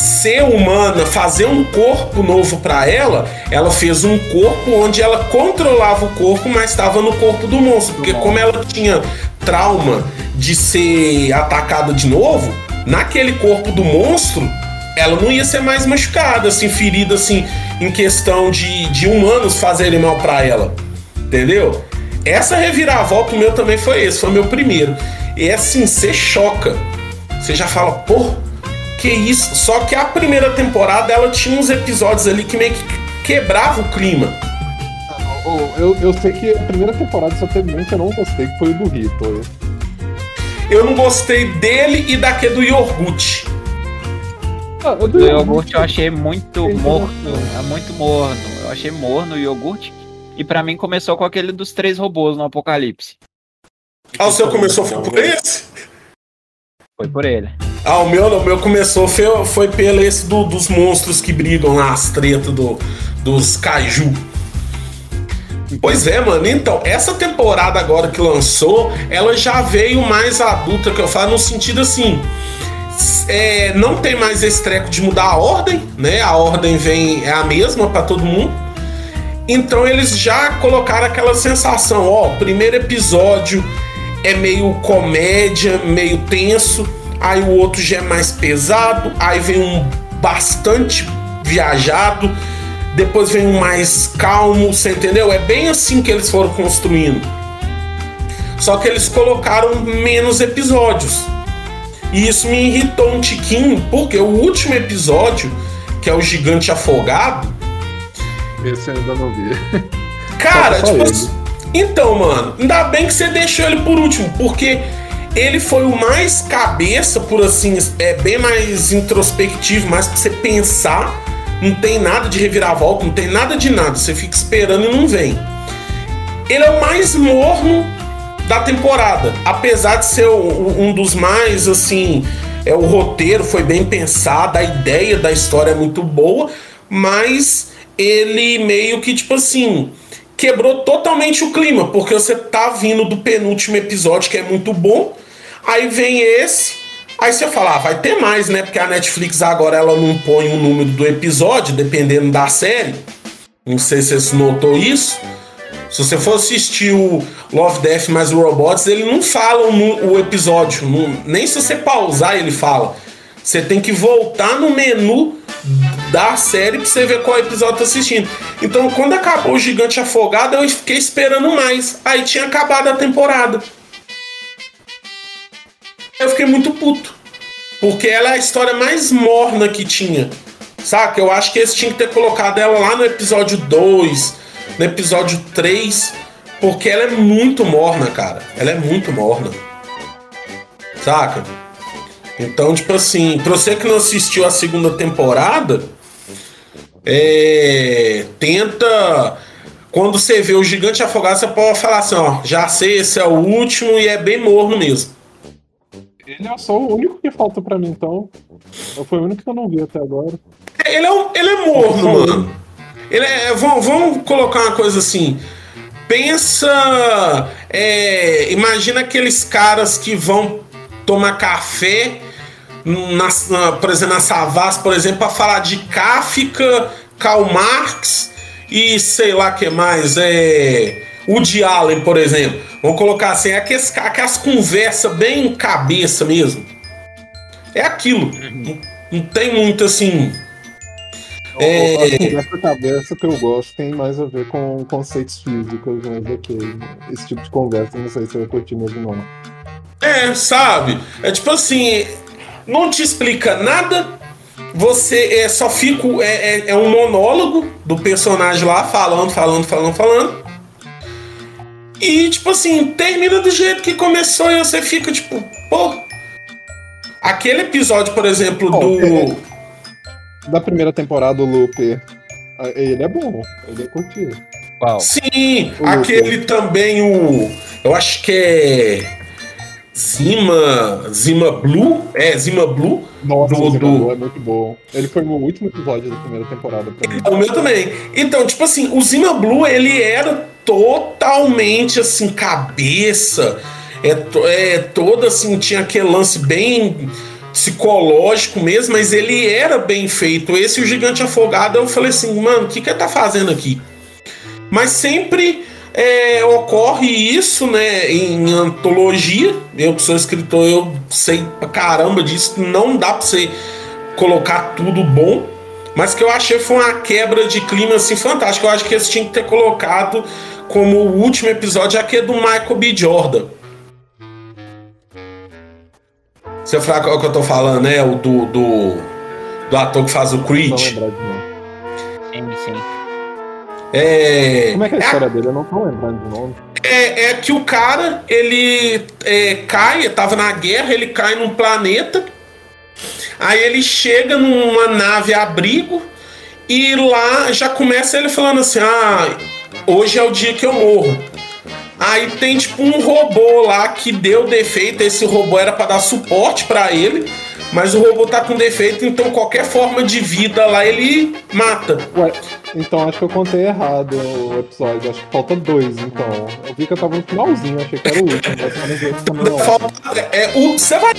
ser humana, fazer um corpo novo pra ela, ela fez um corpo onde ela controlava o corpo, mas estava no corpo do monstro. Porque como ela tinha trauma de ser atacada de novo, naquele corpo do monstro, ela não ia ser mais machucada, assim, ferida, assim, em questão de, de humanos fazerem mal pra ela. Entendeu? Essa reviravolta o meu também foi esse, foi o meu primeiro. E assim, você choca. Você já fala, pô, que isso? Só que a primeira temporada ela tinha uns episódios ali que meio que quebrava o clima. Oh, Eu, eu sei que a primeira temporada só teve um que eu não gostei, que foi o do Rito. Eu não gostei dele e daquele do iogurte. Ah, o O iogurte eu achei muito Sim, morno. É muito morno. Eu achei morno o iogurte. E pra mim começou com aquele dos três robôs no Apocalipse. Ah, o seu começou foi por esse? Foi por ele. Ah, o meu, o meu começou foi, foi pelo esse do- dos monstros que brigam lá, as tretas do, dos caju. Pois é, mano. Então, essa temporada agora que lançou, ela já veio mais adulta, que eu falo, no sentido assim. é, não tem mais esse treco de mudar a ordem, né? A ordem vem é a mesma pra todo mundo. Então eles já colocaram aquela sensação, ó, primeiro episódio é meio comédia, meio tenso, aí o outro já é mais pesado, aí vem um bastante viajado, depois vem um mais calmo, você entendeu? É bem assim que eles foram construindo. Só que eles colocaram menos episódios. E isso me irritou um tiquinho, porque o último episódio, que é o gigante afogado, Esse eu ainda não vi. Cara, tipo ele. assim. Então, mano, ainda bem que você deixou ele por último, porque ele foi o mais cabeça, por assim, é bem mais introspectivo, mais pra você pensar. Não tem nada de reviravolta, não tem nada de nada. Você fica esperando e não vem. Ele é o mais morno da temporada, apesar de ser o- um dos mais assim, é o roteiro foi bem pensado, a ideia da história é muito boa, mas ele meio que tipo assim quebrou totalmente o clima, porque você tá vindo do penúltimo episódio que é muito bom, aí vem esse, aí você fala, ah, vai ter mais, né? Porque a Netflix agora ela não põe o número do episódio, dependendo da série. Não sei se você notou isso. Se você for assistir o Love, Death mais Robots, ele não fala o, o episódio. não- nem se você pausar, ele fala. Você tem que voltar no menu da série pra você ver qual episódio tá assistindo. Então, quando acabou o Gigante Afogado, eu fiquei esperando mais. Aí tinha acabado a temporada. Eu fiquei muito puto. Porque ela é a história mais morna que tinha. Saca? Eu acho que eles tinham que ter colocado ela lá no episódio 2, no episódio 3. Porque ela é muito morna, cara. Ela é muito morna. Saca? Então, tipo assim, pra você que não assistiu a segunda temporada, é, tenta. Quando você vê o gigante afogado, você pode falar assim: ó, já sei, esse é o último e é bem morno mesmo. Ele é só o único que falta pra mim, então. Foi o único que eu não vi até agora. Ele é, um- ele é morno, mano. Ele é. Vamos, vamos colocar uma coisa assim. Pensa. é, imagina aqueles caras que vão tomar café, na, na- por exemplo, na Savas, por exemplo, para falar de Kafka, Karl Marx e sei lá que mais. É, Woody Allen, por exemplo. Vamos colocar assim, aquelas, aquelas conversas bem cabeça mesmo. É aquilo. Não, não tem muito assim. É. A conversa cabeça que eu gosto tem mais a ver com conceitos físicos, mas ok. Esse tipo de conversa, não sei se eu vou curtir mesmo, não. É, sabe? É tipo assim, não te explica nada, você é, só fica. É, é, é, um monólogo do personagem lá falando, falando, falando, falando. E, tipo assim, termina do jeito que começou e você fica, tipo, pô. Aquele episódio, por exemplo, do. É, da primeira temporada, o Looper. Ele é bom, ele é curtir. Sim, o aquele Looper. também, o. Eu acho que é. Zima. Zima Blue? É, Zima Blue. Nossa, do, Zima do... Blue é muito bom. Ele foi o último episódio da primeira temporada pra mim. O meu também. Então, tipo assim, o Zima Blue, ele era totalmente assim, cabeça. É, é todo assim, tinha aquele lance bem psicológico mesmo, mas ele era bem feito. Esse o Gigante Afogado, eu falei assim, mano, o que que ele tá fazendo aqui? Mas sempre é, ocorre isso, né, em antologia. Eu que sou escritor, eu sei pra caramba disso. Não dá pra você colocar tudo bom. Mas que eu achei foi uma quebra de clima assim fantástica. Eu acho que eles tinham que ter colocado como o último episódio aquele do Michael B. Jordan. Você falar o que eu tô falando, né? O do, do, do ator que faz o Creed. Sim, sim. É... Como é que é a história é, dele? Eu não tô lembrando de nome. É, é que o cara, ele é, cai, tava na guerra, ele cai num planeta. Aí ele chega numa nave abrigo e lá já começa ele falando assim: Ah, hoje é o dia que eu morro. Aí tem tipo um robô lá que deu defeito. Esse robô era para dar suporte para ele, mas o robô tá com defeito, então qualquer forma de vida lá ele mata. Ué, então acho que eu contei errado o episódio. Acho que falta dois, então. Eu vi que eu tava no finalzinho, achei que era o último. Mas falta, é, o, você vai.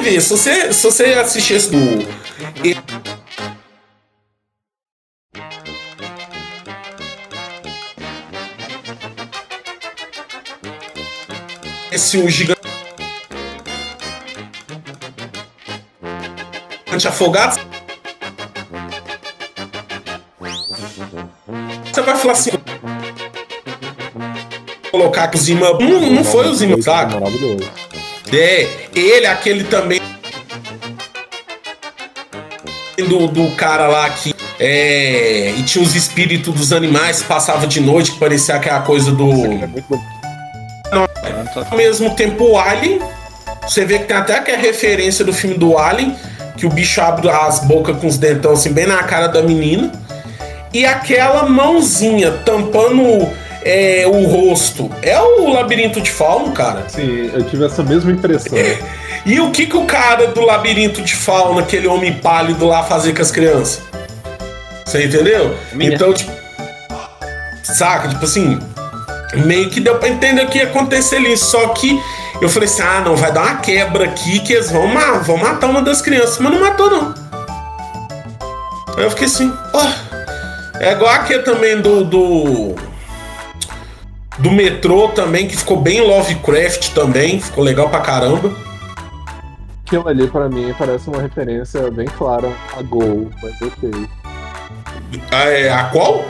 Ver, se você, se você assistir esse do esse um gigante afogado. Você vai falar assim. Colocar que o Zima. Não, não foi o Zima, sabe? É, ele, aquele também. Do, do cara lá que. É, e tinha os espíritos dos animais, passava de noite, que parecia aquela coisa do. Ao mesmo tempo, o Alien. Você vê que tem até aquela referência do filme do Alien, que o bicho abre as bocas com os dentão assim, bem na cara da menina. E aquela mãozinha tampando é, o rosto. É o labirinto de fauno, cara. Sim, eu tive essa mesma impressão. É. E o que, que o cara do labirinto de fauno, aquele homem pálido lá, fazia com as crianças? Você entendeu? Minha. Então, tipo. Saca? Tipo assim, meio que deu pra entender o que ia acontecer ali. Só que eu falei assim: ah, não, vai dar uma quebra aqui que eles vão, vão matar uma das crianças. Mas não matou, não. Aí eu fiquei assim: ó. Oh. É igual aqui também do, do. Do metrô também, que ficou bem Lovecraft também, ficou legal pra caramba. Aquilo ali pra mim parece uma referência bem clara a Gol, mas ok. A, é, a qual?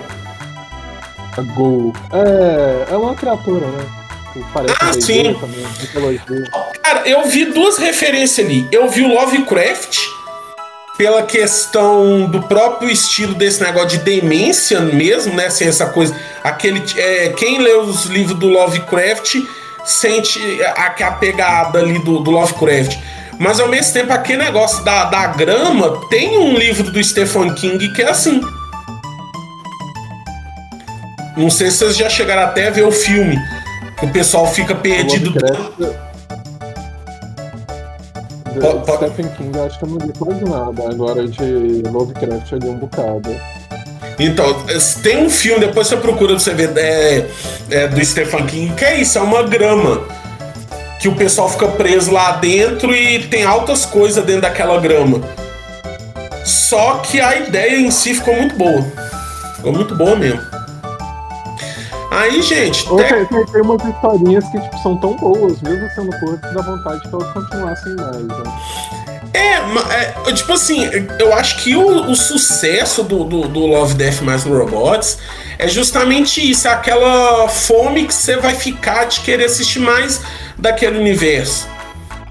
Gol. É, é uma criatura, né? Parece ah, sim. Também, Cara, eu vi duas referências ali. Eu vi o Lovecraft pela questão do próprio estilo desse negócio de demência mesmo, né? Sem essa coisa. Aquele, é, quem lê os livros do Lovecraft sente a, a pegada ali do, do Lovecraft. Mas ao mesmo tempo, aquele negócio da, da grama tem um livro do Stephen King que é assim. Não sei se vocês já chegaram até a ver o filme. Que o pessoal fica perdido. O Stephen King, acho que eu não li quase nada. Agora de Lovecraft eu li um bocado. Então, tem um filme, depois você procura você ver, é, é, do Stephen King, que é isso, é uma grama. Que o pessoal fica preso lá dentro e tem altas coisas dentro daquela grama. Só que a ideia em si ficou muito boa. Ficou muito boa mesmo. Aí, gente. Tem, tem, tem, umas historinhas que tipo, são tão boas, mesmo sendo curtas, dá vontade que elas continuassem mais. Né? É, é, tipo assim, eu acho que o, o sucesso do, do, do Love, Death mais Robots é justamente isso, é aquela fome que você vai ficar de querer assistir mais daquele universo.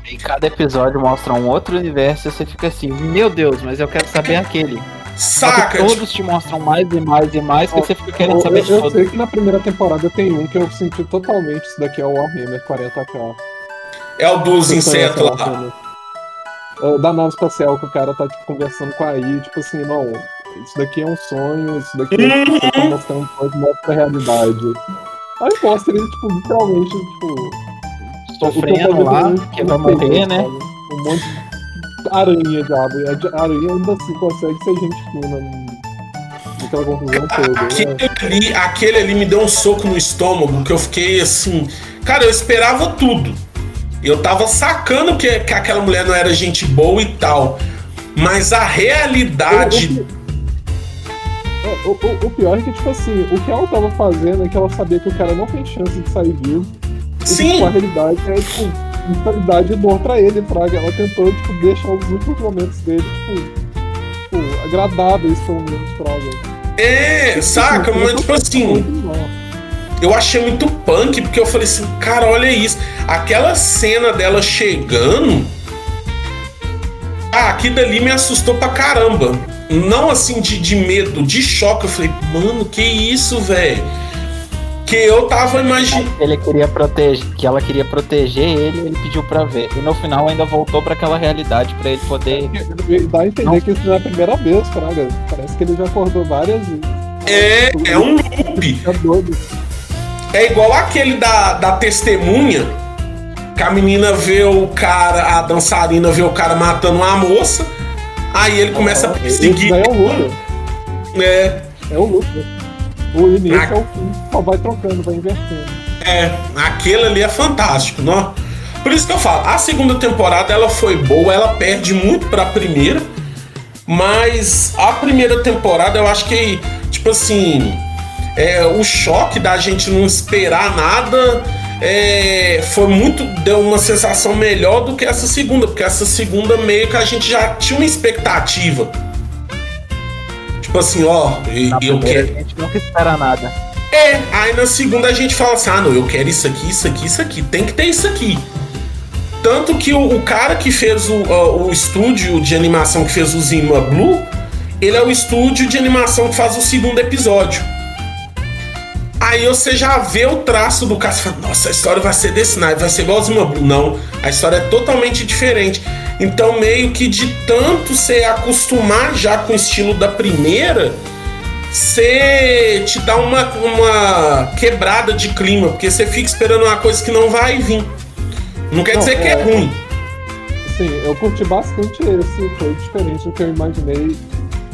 E cada episódio mostra um outro universo e você fica assim, meu Deus, mas eu quero saber aquele. Saca? Tipo, todos te mostram mais e mais e mais que você fica Eu, querendo saber eu, de eu todos. sei que na primeira temporada tem um que eu senti totalmente. Isso daqui é o Warhammer 40k. é o dos Você insetos lá. Warhammer? É, Da nave espacial que o cara tá tipo, conversando com a AI, tipo assim, não, isso daqui é um sonho, isso daqui é você tá mostrando coisa, mostra a realidade. Aí mostra ele, tipo, literalmente, tipo. Sofrendo lá, que vai morrer, né? Um monte de aranha de árvore. A aranha ainda assim consegue ser gente fina naquela confusão toda. né? Aquele ali, aquele ali me deu um soco no estômago que eu fiquei assim. Cara, eu esperava tudo. Eu tava sacando que, que aquela mulher não era gente boa e tal. Mas a realidade. É, o, o- o pior é que, tipo assim, o que ela tava fazendo é que ela sabia que o cara não tem chance de sair vivo. E, Sim. tipo, a realidade é, tipo, instabilidade e dor pra ele, Fraga. Ela tentou, tipo, deixar os últimos momentos dele, tipo, tipo agradáveis, pelo menos, Fraga. É, saca? Mas tipo assim. Eu achei muito punk, porque eu falei assim, cara, olha isso. Aquela cena dela chegando. Ah, aqui dali me assustou pra caramba. Não assim de, de medo, de choque. Eu falei, mano, que isso, velho? Que eu tava imaginando. Ele queria proteger, que ela queria proteger ele, ele pediu pra ver. E no final ainda voltou pra aquela realidade pra ele poder. Dá a entender Não. que isso não é a primeira vez, Fraga. Parece que ele já acordou várias vezes. É, é um loop. É doido. É igual aquele da, da testemunha. Que a menina vê o cara, a dançarina vê o cara matando uma moça. Aí ele começa a Esse perseguir. daí é o Luca. É, É o Luca. O início Ah. é o fim. Só vai trocando, vai invertendo. É, aquele ali é fantástico, não? Por isso que eu falo, a segunda temporada ela foi boa, ela perde muito pra primeira, mas a primeira temporada eu acho que, tipo assim, é, o choque da gente não esperar nada é, foi muito, deu uma sensação melhor do que essa segunda, porque essa segunda meio que a gente já tinha uma expectativa. Tipo assim, ó, e- Na eu quero. a gente nunca espera nada. É, aí na segunda a gente fala assim: ah, não, eu quero isso aqui, isso aqui, isso aqui, tem que ter isso aqui. Tanto que o, o cara que fez o, ó, o estúdio de animação que fez o Zima Blue, ele é o estúdio de animação que faz o segundo episódio. Aí você já vê o traço do cara e fala, nossa, a história vai ser desse naipe, vai ser igual o Zima Blue. Não, a história é totalmente diferente. Então, meio que de tanto você acostumar já com o estilo da primeira, você te dá uma, uma quebrada de clima, porque você fica esperando uma coisa que não vai vir. Não quer Não, dizer que é é- ruim. Sim, eu curti bastante esse. Foi diferente do que eu imaginei.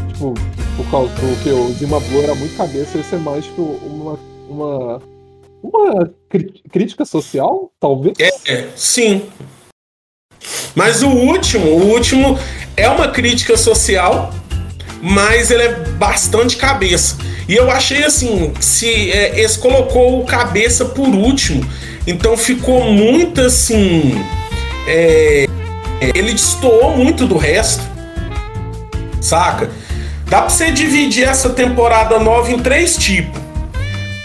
Tipo, por causa do que o Zima Blue era muito cabeça, esse é mais, tipo, uma. Uma, uma crítica social, talvez? É, sim. Mas o último, o último é uma crítica social, mas ele é bastante cabeça. E eu achei assim, se é, esse colocou o cabeça por último, então ficou muito assim, é, ele destoou muito do resto, saca? Dá pra você dividir essa temporada nova em três tipos.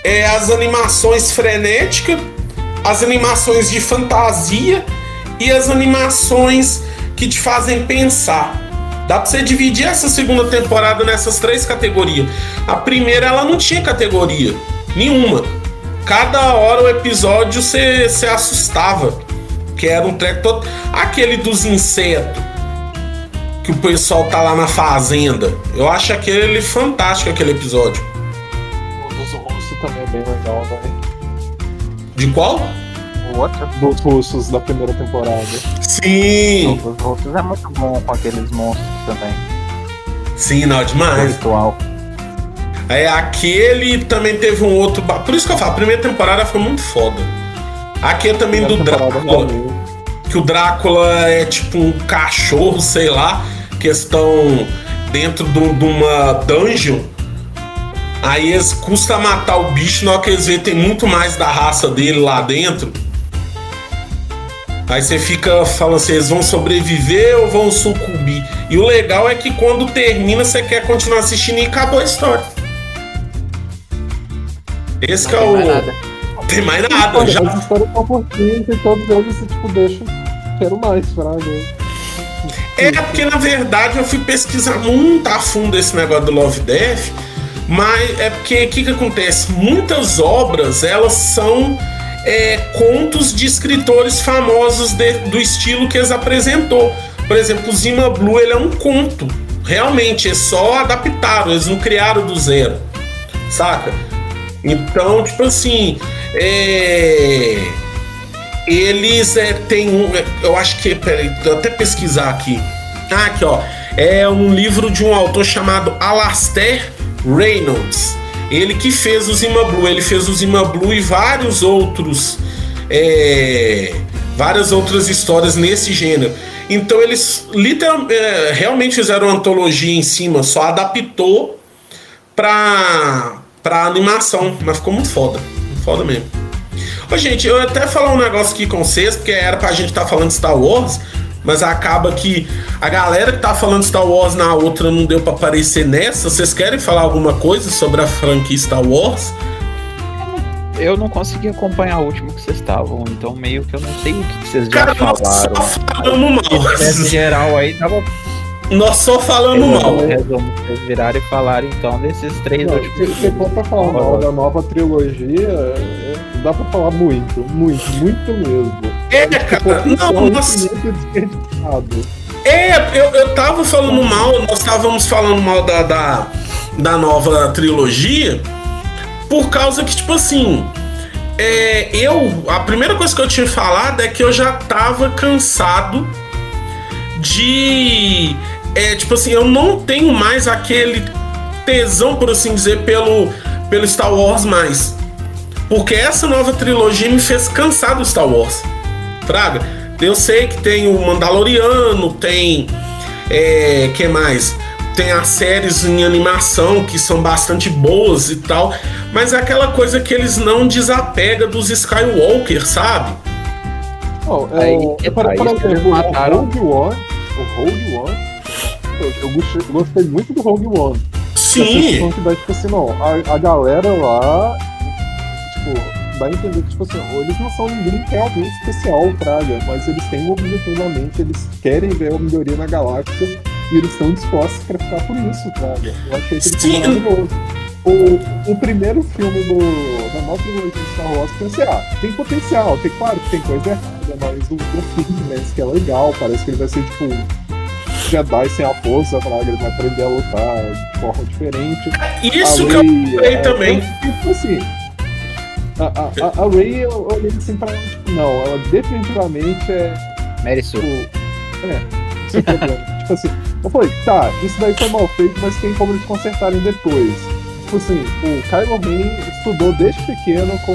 É as animações frenéticas, as animações de fantasia e as animações que te fazem pensar. Dá pra você dividir essa segunda temporada nessas três categorias. A primeira ela não tinha categoria nenhuma. Cada hora o episódio você se assustava. Que era um treco todo. Aquele dos insetos. Que o pessoal tá lá na fazenda. Eu acho aquele fantástico aquele episódio. O dos russos também é bem legal, né? De qual? Outro, Dos russos da primeira temporada. Sim! os outros é muito bom com aqueles monstros também. Sim, não, demais. Virtual. É, aquele também teve um outro. Por isso que eu falo, a primeira temporada foi muito foda. Aquele também do Drácula, também. que o Drácula é tipo um cachorro, sei lá, que estão dentro de de uma dungeon. Aí eles custa matar o bicho, na hora que eles veem tem muito mais da raça dele lá dentro. Aí você fica falando assim, eles vão sobreviver ou vão sucumbir? E o legal é que quando termina, você quer continuar assistindo e acabou a história. Esse que é tem o. mais nada. Tem mais nada. Já... As histórias são curtinhas e todos eles, tipo, deixam. Quero mais, fraga. É porque na verdade eu fui pesquisar muito a fundo esse negócio do Love Death, mas é porque o que, que acontece? Muitas obras elas são é, contos de escritores famosos de- do estilo que eles apresentou. Por exemplo, o Zima Blue ele é um conto. Realmente, é só adaptaram, eles não criaram do zero. Saca? Então, tipo assim, é, eles é, têm um. é, Eu acho que. Peraí, eu até pesquisar aqui. Ah, aqui, ó. É um livro de um autor chamado Alastair Reynolds. Ele que fez o Zima Blue. Ele fez o Zima Blue e vários outros. é, várias outras histórias nesse gênero. Então eles literal, é, realmente fizeram uma antologia em cima, só adaptou pra, pra animação. Mas ficou muito foda. Muito foda mesmo. Ô, gente, eu até falar um negócio aqui com vocês, porque era pra gente estar falando de Star Wars, mas acaba que a galera que tá falando Star Wars na outra não deu pra aparecer nessa. Vocês querem falar alguma coisa sobre a franquia Star Wars? Eu não consegui acompanhar o último que vocês estavam, então meio que eu não sei o que, vocês já Cara, falaram. mal. geral aí, dava Nós só falamos mal. um resumo vocês virarem e falarem então desses três Não, últimos se, for pra falar mal da nova trilogia, é, dá pra falar muito, muito, muito mesmo. É, Tipo, cara, não, nós, infinito desperdiçado. É, eu, eu tava falando mal, nós estávamos falando mal da, da, da nova trilogia, por causa que, tipo assim, é, eu. A primeira coisa que eu tinha falado é que eu já tava cansado de. É, tipo assim, eu não tenho mais aquele tesão, por assim dizer, pelo, pelo Star Wars mais. Porque essa nova trilogia me fez cansar do Star Wars. Fraga, eu sei que tem o Mandaloriano, tem. É, que mais? Tem as séries em animação que são bastante boas e tal, mas é aquela coisa que eles não desapegam dos Skywalker, sabe? Não, é, Aí, o- é por, pra por exemplo, o. Rogue One, o Rogue One, eu, eu gostei, muito do Rogue One. Sim, questão que dá, tipo assim, não, a, a galera lá, tipo, dá a entender que, tipo assim, eles não são ninguém realmente especial, Praga, mas eles têm um objetivo na mente, eles querem ver a melhoria na galáxia e eles estão dispostos a sacrificar por isso, Praga. Eu achei que eles maravilhoso. O, o primeiro filme do, da nova trilogia de Star Wars, pensei, ah, tem potencial, tem, claro que tem coisa errada, mas o, o filme, né, que é legal, parece que ele vai ser, tipo, Jedi sem a força, Praga, ele vai aprender a lutar de forma diferente. isso que eu falei é, também. Tipo assim. A, a, a, a Ray, eu eu olhei assim pra ela, tipo, não, ela definitivamente é. Sue. Tipo, é, o problema. tipo assim, eu falei, tá, isso daí foi mal feito, mas tem como eles consertarem depois. Tipo assim, o Kylo Ren estudou desde pequeno com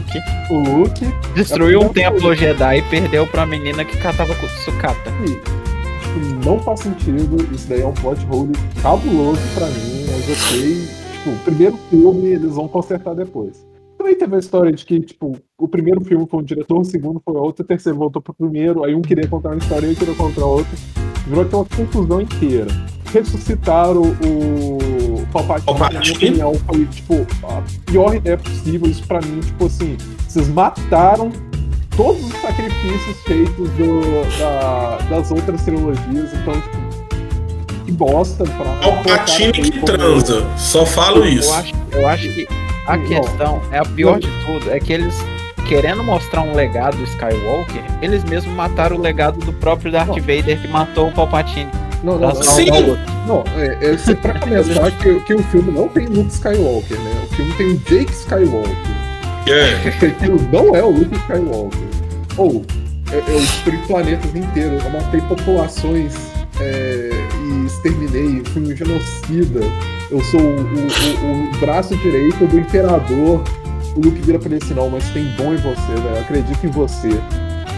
Luke. o Luke. Destruiu É um templo Jedi e perdeu pra menina que catava com sucata. Tipo, não faz sentido, isso daí é um plot hole cabuloso pra mim, mas ok. Tipo, o primeiro filme eles vão consertar depois. Também teve a história de que, tipo, o primeiro filme foi um diretor, o segundo foi outro, o terceiro voltou pro primeiro, aí um queria contar uma história e outro queria contar outra. Virou aquela confusão inteira. Ressuscitaram o Palpatine, na minha Palpatine? opinião, foi, tipo, a pior ideia possível. Isso pra mim, tipo assim, vocês mataram todos os sacrifícios feitos do- da- das outras trilogias, então, tipo, que bosta pra. É o Patine que transa. Só falo isso. Eu acho, eu acho que a Não. questão é a pior de tudo, é que eles querendo mostrar um legado Skywalker, eles mesmos mataram o legado do próprio Darth. Vader que matou o Palpatine. Não, não, não, Sim. salvar o Luke. não, é, é, se- pra começar, que, que o filme não tem Luke Skywalker, né? O filme tem o Jake Skywalker. É. Aquilo não é o Luke Skywalker. Ou, eu, eu destruí planetas inteiros, eu matei populações é, e exterminei, fui um genocida. Eu sou o, o- o- o braço direito do imperador. O Luke vira pra ele assim, não, mas tem bom em você, velho. Acredito em você.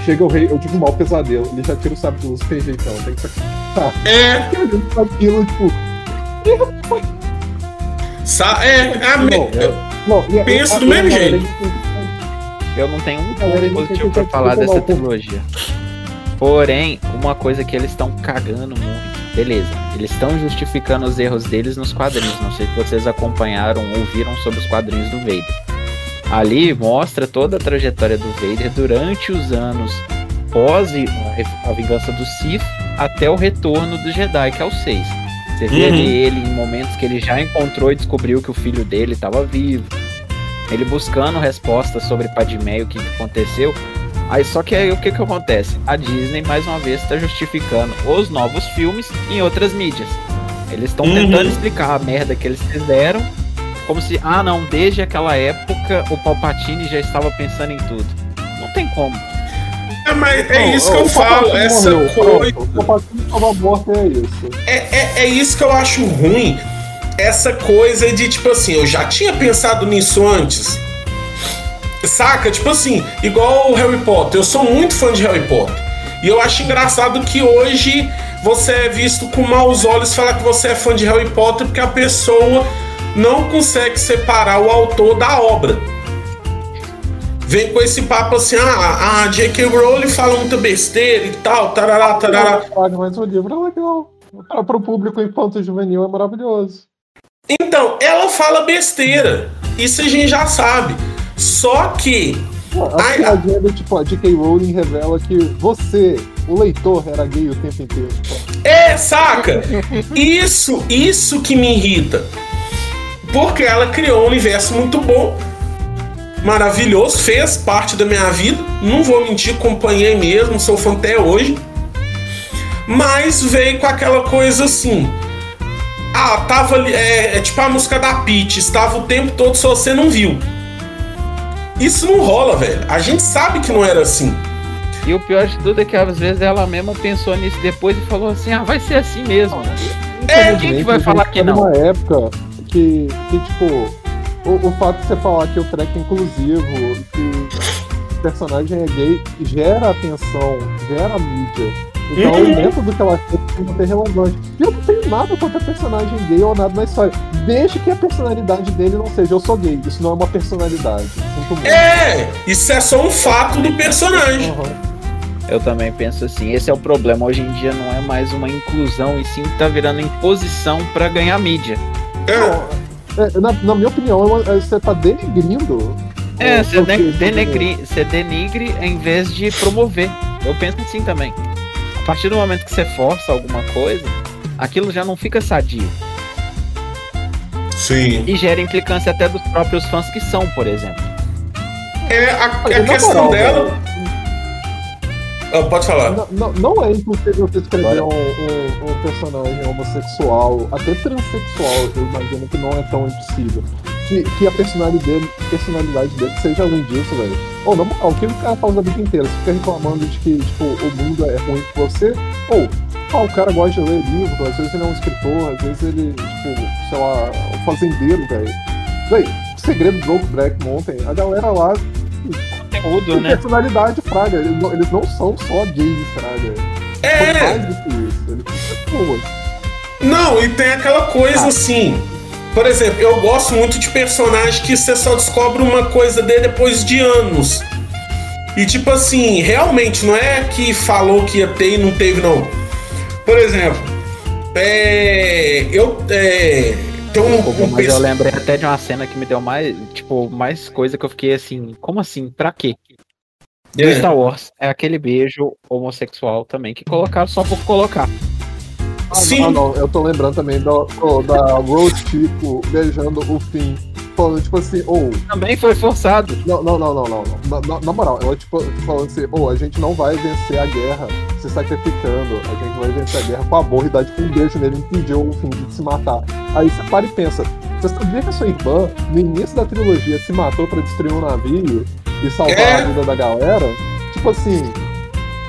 Chega o rei, eu tive um mau pesadelo. Ele já tira o sábio de luz, tem jeitão, tem que sacrificar. É. Eu olhando pra aquilo, tipo, Sa é, a me- Não, Não, e a- Penso a- do mesmo jeito. eu não tenho um ponto não positivo pra falar dessa trilogia. Porém, uma coisa que eles estão cagando muito. Beleza, eles estão justificando os erros deles nos quadrinhos. Não sei se vocês acompanharam ou viram sobre os quadrinhos do Vader. Ali mostra toda a trajetória do Vader durante os anos pós a vingança do Sith até o retorno do Jedi, que é o 6. Você vê Uhum. ali ele em momentos que ele já encontrou e descobriu que o filho dele estava vivo. Ele buscando respostas sobre Padmé e o que, que aconteceu. Aí só que aí o que, que acontece? A Disney mais uma vez está justificando os novos filmes em outras mídias. Eles estão Uhum. tentando explicar a merda que eles fizeram, como se, ah não, desde aquela época o Palpatine já estava pensando em tudo. Não tem como. É, mas é Não, isso que eu falo, essa morreu, coisa. O Palpatine salvou a morte é isso. É, é, é isso que eu acho ruim. Essa coisa de, tipo assim, eu já tinha pensado nisso antes. Saca? Tipo assim, igual o Harry Potter. Eu sou muito fã de Harry Potter. E eu acho engraçado que hoje você é visto com maus olhos falar que você é fã de Harry Potter porque a pessoa não consegue separar o autor da obra. Vem com esse papo assim, ah, a J.K. Rowling fala muita besteira e tal, tarará, tarará. Mas o livro é legal. Para, o público infanto juvenil é maravilhoso. Então, ela fala besteira. Isso a gente já sabe. Só que. A piadinha do tipo, a J.K. Rowling revela que você, o leitor, era gay o tempo inteiro. É, saca? Isso, isso que me irrita. Porque ela criou um universo muito bom, maravilhoso, fez parte da minha vida. Não vou mentir, acompanhei mesmo, sou fã até hoje. Mas veio com aquela coisa assim. Ah, tava ali. É, é tipo a música da Peach, estava o tempo todo se você não viu. Isso não rola, velho. A gente sabe que não era assim. E o pior de tudo é que às vezes ela mesma pensou nisso depois e falou assim: ah, vai ser assim mesmo. É, quem que vai falar que não? numa época que, que tipo, o, o fato de você falar que o track é inclusivo, que o personagem é gay, gera atenção, gera mídia. Então, Uhum. dentro do que ela fez, tem que ter relevante. E eu não tenho nada contra personagem gay ou nada na história. Desde que a personalidade dele não seja eu sou gay. Isso não é uma personalidade. É, isso é só um fato do personagem. Uhum. Eu também penso assim, esse é o problema. Hoje em dia não é mais uma inclusão, e sim tá virando imposição pra ganhar mídia. É. É, na, na minha opinião, é uma- é- você tá denegrindo. É, o- você o que- de- denegri, você denigre em vez de promover. Eu penso assim também. A partir do momento que você força alguma coisa, aquilo já não fica sadio. Sim. E gera implicância até dos próprios fãs que são, por exemplo. É a, a questão moral, dela. velho, Ah, pode falar. Não, não, não é impossível você escrever um, um- um personagem homossexual, até transexual, eu imagino que não é tão impossível. Que, que a personalidade dele, personalidade dele seja além disso, velho. Ou na moral, o que o cara faz a vida inteira? Você fica reclamando de que tipo, o mundo é ruim pra você? Ou, ah, o cara gosta de ler livro, às vezes ele é um escritor, às vezes ele, tipo, sei lá, um fazendeiro, velho. Véi, segredo do Black Mountain, a galera lá Conteúdo, né? personalidade, Fraga. Eles não, eles não são só gays, Fraga. São É, mais do que isso. Eles são pessoas. não, e tem aquela coisa assim. Por exemplo, eu gosto muito de personagem que você só descobre uma coisa dele depois de anos. E tipo assim, realmente, não é que falou que ia ter e não teve, não. Por exemplo, é. Eu. É, tem um, um mas eu lembrei até de uma cena que me deu mais, tipo, mais coisa que eu fiquei assim, como assim? Pra quê? Do É. Star Wars. É aquele beijo homossexual também que colocaram só por colocar. Ah, Sim. não, não, eu tô lembrando também do, do- da Rose Chico beijando o Finn. Falando, tipo assim, ou. Também foi forçado. não, não, não, não, não. Na, na- na moral, ela, tipo, falando assim, ou a gente não vai vencer a guerra se sacrificando. A gente vai vencer a guerra com amor e dar tipo um beijo nele impedir o Finn de se matar. Aí você para e pensa, você sabia que a sua irmã, no início da trilogia, se matou pra destruir um navio e salvar É. a vida da galera? Tipo assim,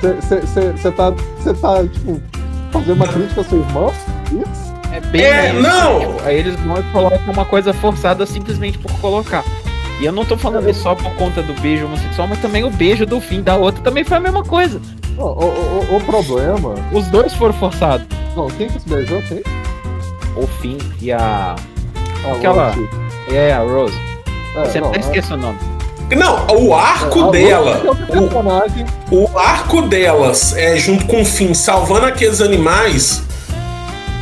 você tá, cê tá, tipo, fazendo uma crítica à sua irmã? Isso? É bem É, isso, não! aí eles vão e colocam uma coisa forçada simplesmente por colocar. E eu não tô falando isso só por conta do beijo homossexual, mas também o beijo do fim da outra também foi a mesma coisa. Não, o, o, o problema. Os dois foram forçados. Não, quem que se beijou? Quem? O fim e a. Ah, Aquela- Rose. É, a Rose. É, sempre não, até a- esqueço o nome. Não, o arco A dela. É. O, o arco delas, é, junto com o Finn, salvando aqueles animais,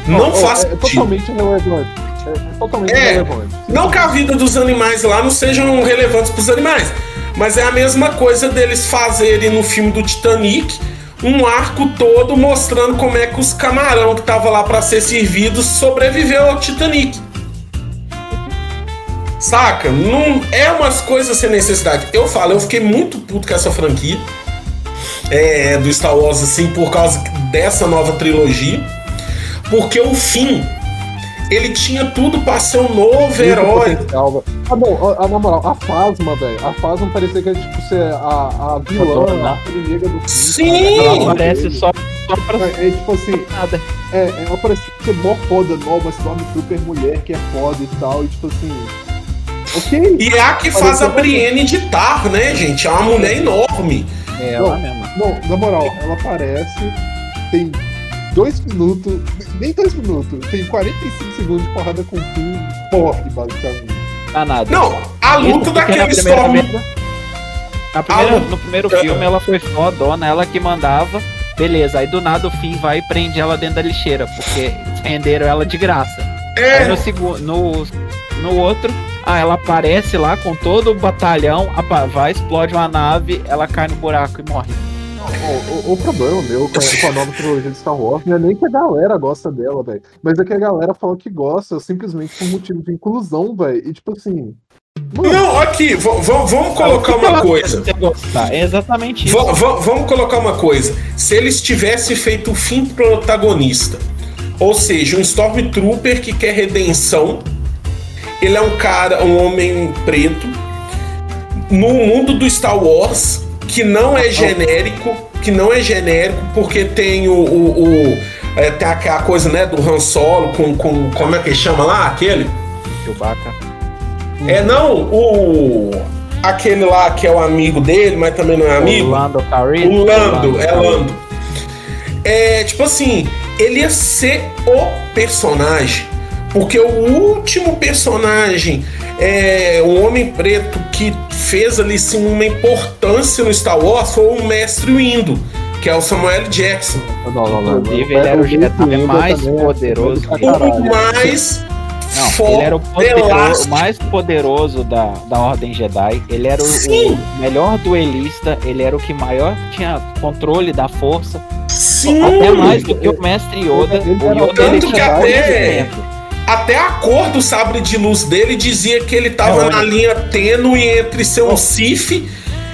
não Ó, faz é, é totalmente relevante. É, é totalmente É. relevante. Não que a vida dos animais lá não sejam relevantes pros animais, mas é a mesma coisa deles fazerem no filme do Titanic um arco todo mostrando como é que os camarão que tava lá pra ser servidos sobreviveu ao Titanic. Saca? Não é umas coisas sem necessidade. Eu falo, eu fiquei muito puto com essa franquia é, do Star Wars assim por causa dessa nova trilogia, porque o fim ele tinha tudo pra ser um novo Muito herói. Ah, não, a, a- na moral, a Fasma, velho. A Fasma parecia que era tipo ser a, a vilã, a inimiga do filme. Sim! Ela aparece só, só pra É, é tipo assim, nada. é, é, ela parece tipo, ser mó foda nova, Stormtrooper mulher que é foda e tal, e tipo assim. Ok. E é a que faz a Brienne de Tar, né, gente? É uma mulher enorme. É Não. ela mesma. Não, na moral, ela aparece, tem dois minutos, nem dois minutos, tem 45 segundos de porrada com tudo, morre, basicamente. Tá nada. Não, a luta daquele Storm. na primeira- no primeiro filme ela foi fodona, ela que mandava. Beleza, aí do nada o fim vai e prende ela dentro da lixeira, porque renderam ela de graça. Aí É, no, segundo, no, no outro, ah, ela aparece lá com todo o batalhão, vai, explode uma nave, ela cai no buraco e morre. O, o- o problema meu com a, com a nova trilogia de Star Wars não é nem que a galera gosta dela, velho. Mas é que a galera fala que gosta simplesmente por motivo de inclusão, velho. E tipo assim. Mano, não, aqui, vamos colocar uma coisa. É exatamente isso. Vamos colocar uma coisa. Se eles tivessem feito o fim protagonista, ou seja, um Stormtrooper que quer redenção, ele é um cara, um homem preto, no mundo do Star Wars, que não é genérico, que não é genérico, porque tem o. o- o- é, tem aquela coisa, né, do Han Solo com, com. Como é que chama lá? Aquele? Chewbacca. É não o. Aquele lá que é o amigo dele, mas também não é amigo. O Lando Calrissian. O Lando, é. Lando. É, tipo assim, ele ia ser o personagem. Porque o último personagem, é, um homem preto que fez ali sim, uma importância no Star Wars foi o Mestre Windu, que é o Samuel Jackson. não, não, não. Inclusive, ele era o Jedi mais poderoso pra que- O mais Não, ele era o, poderoso, o mais poderoso da, da Ordem Jedi. Ele era o, Sim. o melhor duelista. Ele era o que maior tinha controle da força. Sim! Até mais do que o Mestre Yoda. Ele O era Yoda tanto ele que até-. Até a cor do sabre de luz dele dizia que ele tava Não, na linha tênue entre ser um. Sith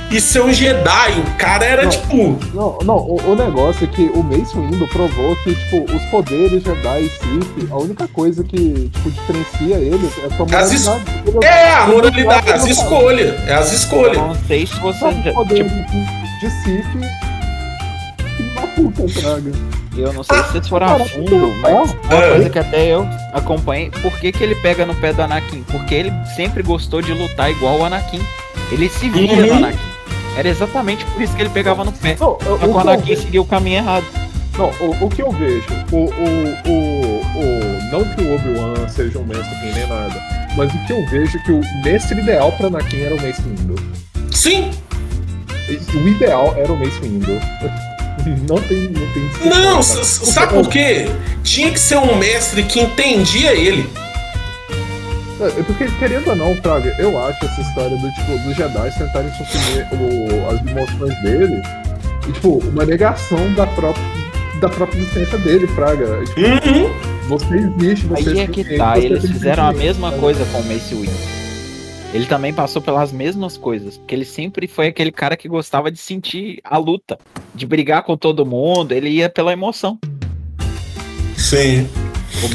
e ser um Jedi. O cara era Não. tipo. Não, não, o, o negócio é que o Mace Windu provou que, tipo, os poderes Jedi e Sith, a única coisa que, tipo, diferencia eles é a es- moralidade. Ele- É, a moralidade, as escolhas. É as escolhas. Não sei se você já. poder tipo, de, Sith. Filho da puta, praga. Eu não sei se vocês foram a fundo, mas é. uma É. coisa que até eu acompanhei. Por que, que ele pega no pé do Anakin? Porque ele sempre gostou de lutar igual o Anakin. Ele se via Uhum. no Anakin. Era exatamente por isso que ele pegava no pé. Não, o, o eu Anakin vejo, seguiu o caminho errado. não, o, o que eu vejo, o, o, o, o, não que o Obi-Wan seja um mestre nem nada, mas o que eu vejo é que o mestre ideal pra Anakin era o Mace Windu. Sim. O ideal era o Mace Windu. Não tem, não tem discussão, Não, sabe por quê? Tinha que ser um mestre que entendia ele. É, porque, querendo ou não, Praga, eu acho essa história do tipo, dos Jedi tentarem suprimir o- as emoções dele, e, tipo, uma negação da própria, da própria existência dele, Praga. Tipo, Uhum. você existe, você Aí é que tá, eles fizeram a mesma coisa com o Mace Windu. Ele também passou pelas mesmas coisas, porque ele sempre foi aquele cara que gostava de sentir a luta, de brigar com todo mundo, ele ia pela emoção. Sim.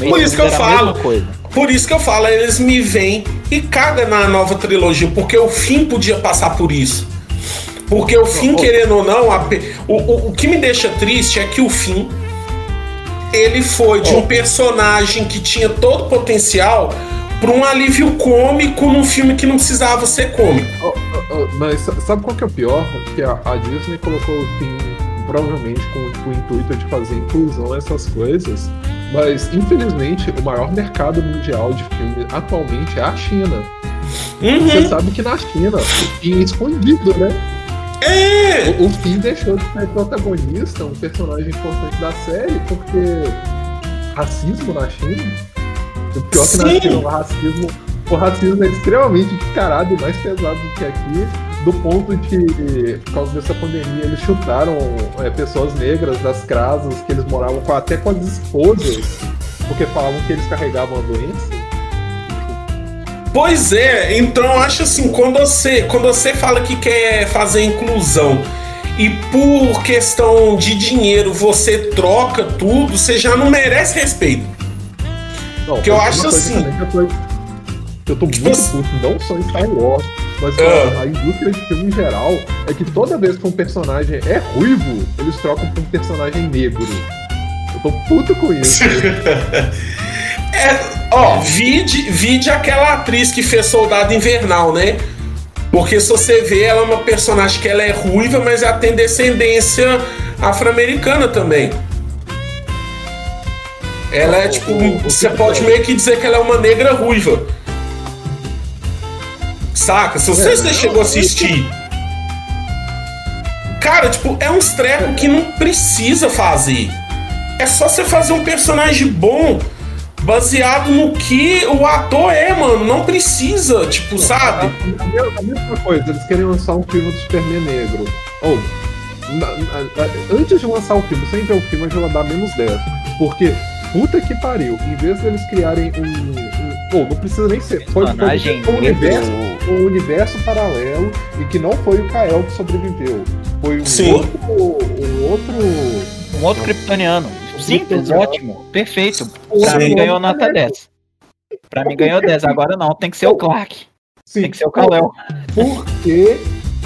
Por isso que eu falo. Por isso que eu falo, eles me vêm e cagam na nova trilogia, porque o fim podia passar por isso. Porque o fim, querendo ou não, a o, o, o que me deixa triste é que o fim ele foi de um personagem que tinha todo o potencial para um alívio cômico num filme que não precisava ser cômico. Ó, ó, ó, Mas sa- sabe qual que é o pior? Que a, a Disney colocou o fim, provavelmente com, com o intuito de fazer inclusão essas coisas. Mas, infelizmente, o maior mercado mundial de filme atualmente é a China. Uhum. Você sabe que na China o Finn é escondido, né? É! O, o Finn deixou de ser protagonista, um personagem importante da série, porque racismo na China. O pior que na Sim. China o racismo, o racismo é extremamente descarado e mais pesado do que aqui, do ponto de, por causa dessa pandemia, eles chutaram é, pessoas negras das casas que eles moravam com, até com as esposas, porque falavam que eles carregavam a doença. Pois é, então eu acho assim, quando você, quando você fala que quer fazer inclusão e por questão de dinheiro você troca tudo, você já não merece respeito. Não, Que eu acho assim- Eu, tô, Tipo muito puto, não só em Star Wars, mas Ah. a, indústria de filme em geral, é que toda vez que um personagem é ruivo, eles trocam pra um personagem negro. Eu tô puto com isso. É, ó, vide, vide aquela atriz que fez Soldado Invernal, né? Porque se você vê, ela é uma personagem que ela é ruiva, mas ela tem descendência afro-americana também. Ela é tipo, você pode meio que dizer que ela é uma negra ruiva. Saca? Se você, É, você chegou a assistir. Cara, tipo, é uns trecos que não precisa fazer. É só você fazer um personagem bom baseado no que o ator é, mano. Não precisa, tipo, sabe? A, a me- a mesma coisa, eles querem lançar um filme do Superman negro. Ou, na- antes de lançar o filme, sem ver o filme, eu já vou dar menos 10. Porque, puta que pariu, em vez deles criarem um. um ou, não precisa nem ser. Foi, foi, um universo um universo paralelo e que não foi o Kael que sobreviveu. Foi um Sim. outro. Um outro. Um outro kryptoniano. Simples, Kryptoniano. ótimo, perfeito. um Pra outro mim ganhou nota 10. Pra mim ganhou 10. Agora não, tem que ser o Clark. Sim. Tem que ser o Kal-El. Por que,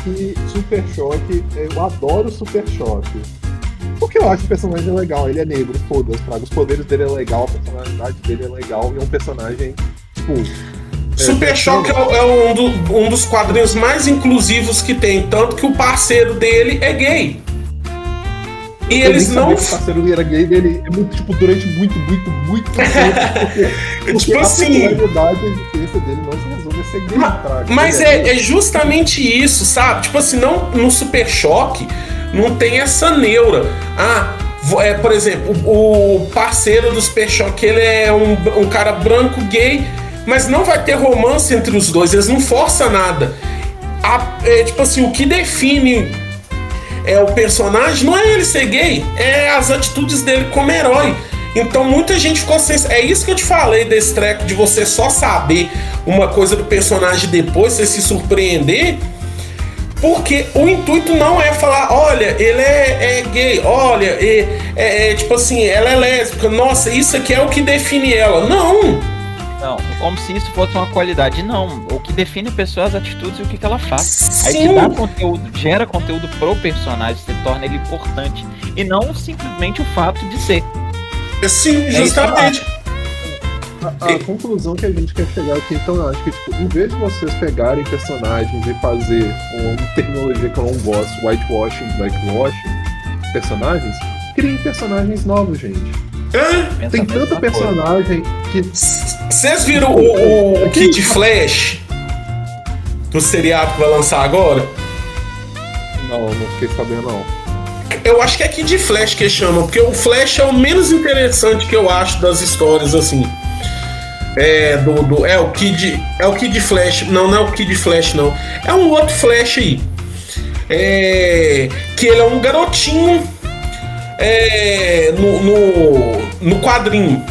que Super Choque. Eu adoro Super Choque. Porque eu acho o personagem legal, ele é negro, foda-se. Os poderes dele é legal, a personalidade dele é legal e é um personagem, tipo. é, Super Choque é, é um, do- um dos quadrinhos mais inclusivos que tem, tanto que o parceiro dele é gay. E Eu eles não. o parceiro dele era gay dele é muito, tipo, durante muito, muito, muito tempo. Porque, porque Tipo a assim. personalidade e a existência dele não se resolve a ser gay. Mas Ele é, é justamente isso, sabe? Tipo assim, não, no Super Choque não tem essa neura. Ah, é, por exemplo, o, parceiro do Super Choque, ele é um, um cara branco gay, mas não vai ter romance entre os dois, eles não forçam nada. A- é, tipo assim, o que define é o personagem não é ele ser gay, é as atitudes dele como herói. Então muita gente ficou sem. É isso que eu te falei desse treco de você só saber uma coisa do personagem depois, você se surpreender. Porque o intuito não é falar, olha, ele é, é gay, olha, é, é- é, tipo assim, ela é lésbica, nossa, isso aqui é o que define ela. Não! Não, como se isso fosse uma qualidade. Não, o que define a pessoa é as atitudes e o que, que ela faz. Aí te Sim. dá conteúdo, gera conteúdo pro personagem, você torna ele importante. E não simplesmente o fato de ser. Sim, eu justamente. A, a conclusão que a gente quer chegar aqui, então, eu acho que, tipo, em vez de vocês pegarem personagens e fazer uma terminologia que eu não gosto, whitewashing, blackwashing, personagens, criem personagens novos, gente. É. Tem Pensa a tanto mesma coisa. personagem que. Vocês viram o, o, o Kid Flash? Do seriado que vai lançar agora? Não, não fiquei sabendo, não. Eu acho que é Kid Flash que chama, porque o Flash é o menos interessante que eu acho das histórias, assim. É, do, do, é o Kid. É o Kid Flash. Não, não é o Kid Flash, não. É um outro Flash aí. É, que ele é um garotinho é, no, no, no quadrinho.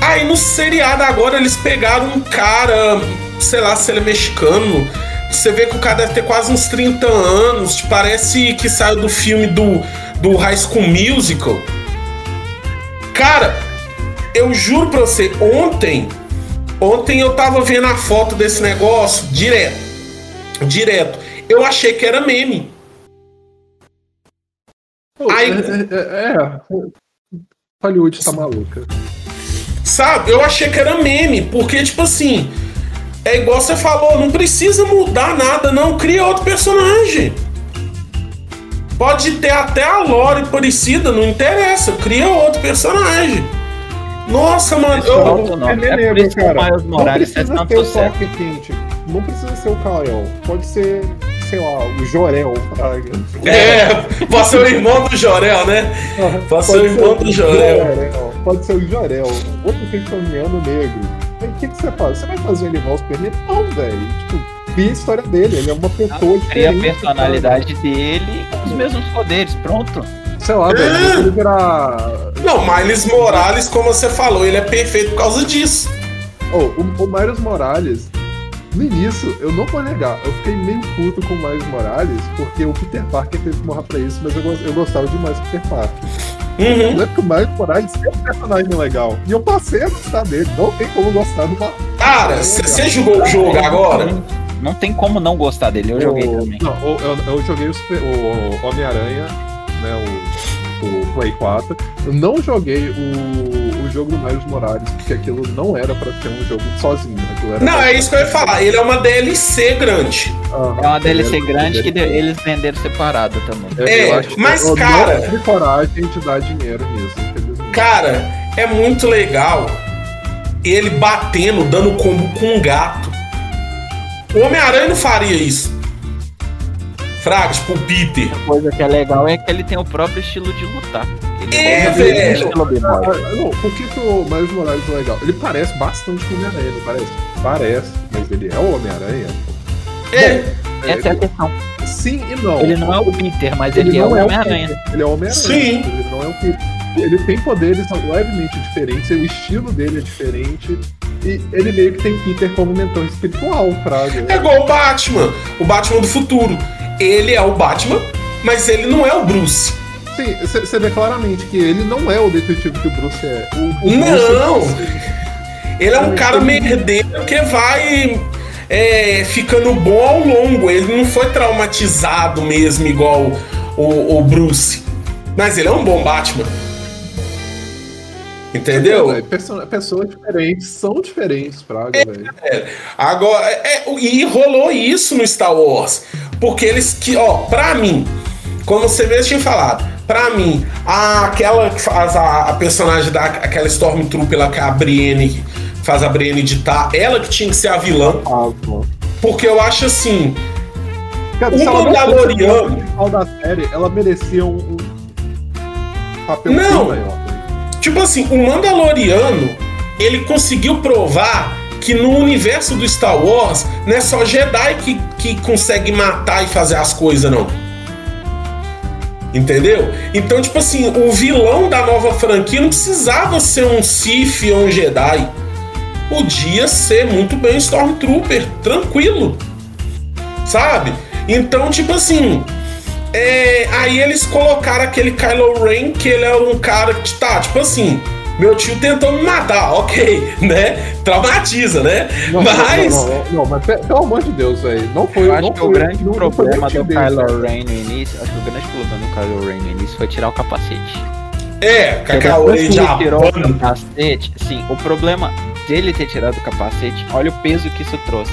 Aí no seriado agora eles pegaram um cara, sei lá se ele é mexicano. Você vê que o cara deve ter quase uns 30 anos. Parece que saiu do filme do, do High School Musical. Cara, eu juro pra você, ontem. Ontem eu tava vendo a foto desse negócio direto. Direto. Eu achei que era meme. Aí- é, é, é. Hollywood tá maluca. Sabe? Eu achei que era meme, porque, tipo assim, é igual você falou, não precisa mudar nada, não. Cria outro personagem. Pode ter até a Lore parecida, não interessa. Cria outro personagem. Nossa, mano, eu, Não, não, não. É É negro, cara. Miles Não Morales precisa ter o Kent. não precisa ser o Kael, pode ser, sei lá, o Jorel, Fraga. É, pode ser o irmão do Jorel, né? Pode ser o irmão do Jorel. Pode ser o Jorel, outro kryptoniano negro. Aí o que, que você faz? Você vai fazer ele igual o Superman? Não, velho. Tipo, cria a história dele, ele é uma pessoa Cria a diferente. personalidade dele com os mesmos poderes, pronto. Sei lá, velho, É. virar. Não, Miles Morales, como você falou, ele é perfeito por causa disso. Oh, o, o Miles Morales, no início, eu não vou negar, eu fiquei meio puto com o Miles Morales, porque o Peter Parker teve que morrer pra isso, mas eu, eu gostava demais do Peter Parker. Uhum. Não é porque o Miles Morales é um personagem legal. E eu passei a gostar dele, não tem como gostar do. Cara, você jogou o jogo agora? Não tem como não gostar dele, eu joguei O- também. Não, eu, eu joguei o, Super- o- o Homem-Aranha, né, o, o Play 4. Eu não joguei o, o jogo do Miles Morales, porque aquilo não era pra ser um jogo sozinho. Era Não, é isso que eu ia falar. Ele é uma DLC grande. Aham, É uma DLC era- grande que de- eles venderam separada também. Eu- É, eu acho que mas, eu cara- não tive coragem de dar dinheiro nisso, infelizmente. Cara, é muito legal ele batendo, dando combo com um gato. O Homem-Aranha não faria isso. Fraga, tipo o Peter. A coisa que é legal é que ele tem o próprio estilo de lutar. Ele É, velho. Ah, B-boy. não, por que, que o Miles Morales é legal? Ele parece bastante com o Homem-Aranha, não parece? Parece, mas ele é o Homem-Aranha? É, Essa é a questão. Sim e não. Ele não é o Peter, mas ele, é não o é o Homem-Aranha. Peter, Ele é o Homem-Aranha. Sim. Ele não é o Peter. Ele tem poderes levemente diferentes, o estilo dele é diferente. E ele meio que tem Peter como mentor espiritual, Fraga. é igual o Batman. O Batman do futuro. Ele é o Batman, mas ele não é o Bruce. Sim, você vê claramente que ele não é o detetive que o Bruce é. O, o Não! Bruce- Ele é um cara merdeiro que vai é, ficando bom ao longo. Ele não foi traumatizado mesmo, igual o, o Bruce. Mas ele é um bom Batman. Entendeu? É, perso- pessoas diferentes são diferentes, Fraga, velho. Agora, é, é, e rolou isso no Star Wars. Porque eles que, ó, pra mim, como você mesmo tinha falado, pra mim, a, aquela que faz a, a personagem da aquela Stormtrooper lá que é a Brienne, faz a Brienne editar, ela que tinha que ser a vilã. Porque eu acho assim, Cara, O ela Mandaloriano- a principal da série, ela merecia um, um papel Não. maior. tipo assim, o Mandaloriano, ele conseguiu provar que no universo do Star Wars não é só Jedi que, que consegue matar e fazer as coisas, não. Entendeu? Então, tipo assim, o vilão da nova franquia não precisava ser um Sith ou um Jedi. Podia ser muito bem um Stormtrooper, tranquilo. Sabe? Então, tipo assim. é, aí eles colocaram aquele Kylo Ren, que ele é um cara que tá, tipo assim. Meu tio tentou me matar, ok, né? Traumatiza, né? Não, mas. Não, não, não, mas pe- pelo amor de Deus, velho. Não foi Eu não acho que o grande problema do Kylo. Ren no início, acho que o grande problema do Kylo Ren no início foi tirar o capacete. É, que de ele tirou o capacete, sim, o problema dele ter tirado o capacete, olha o peso que isso trouxe.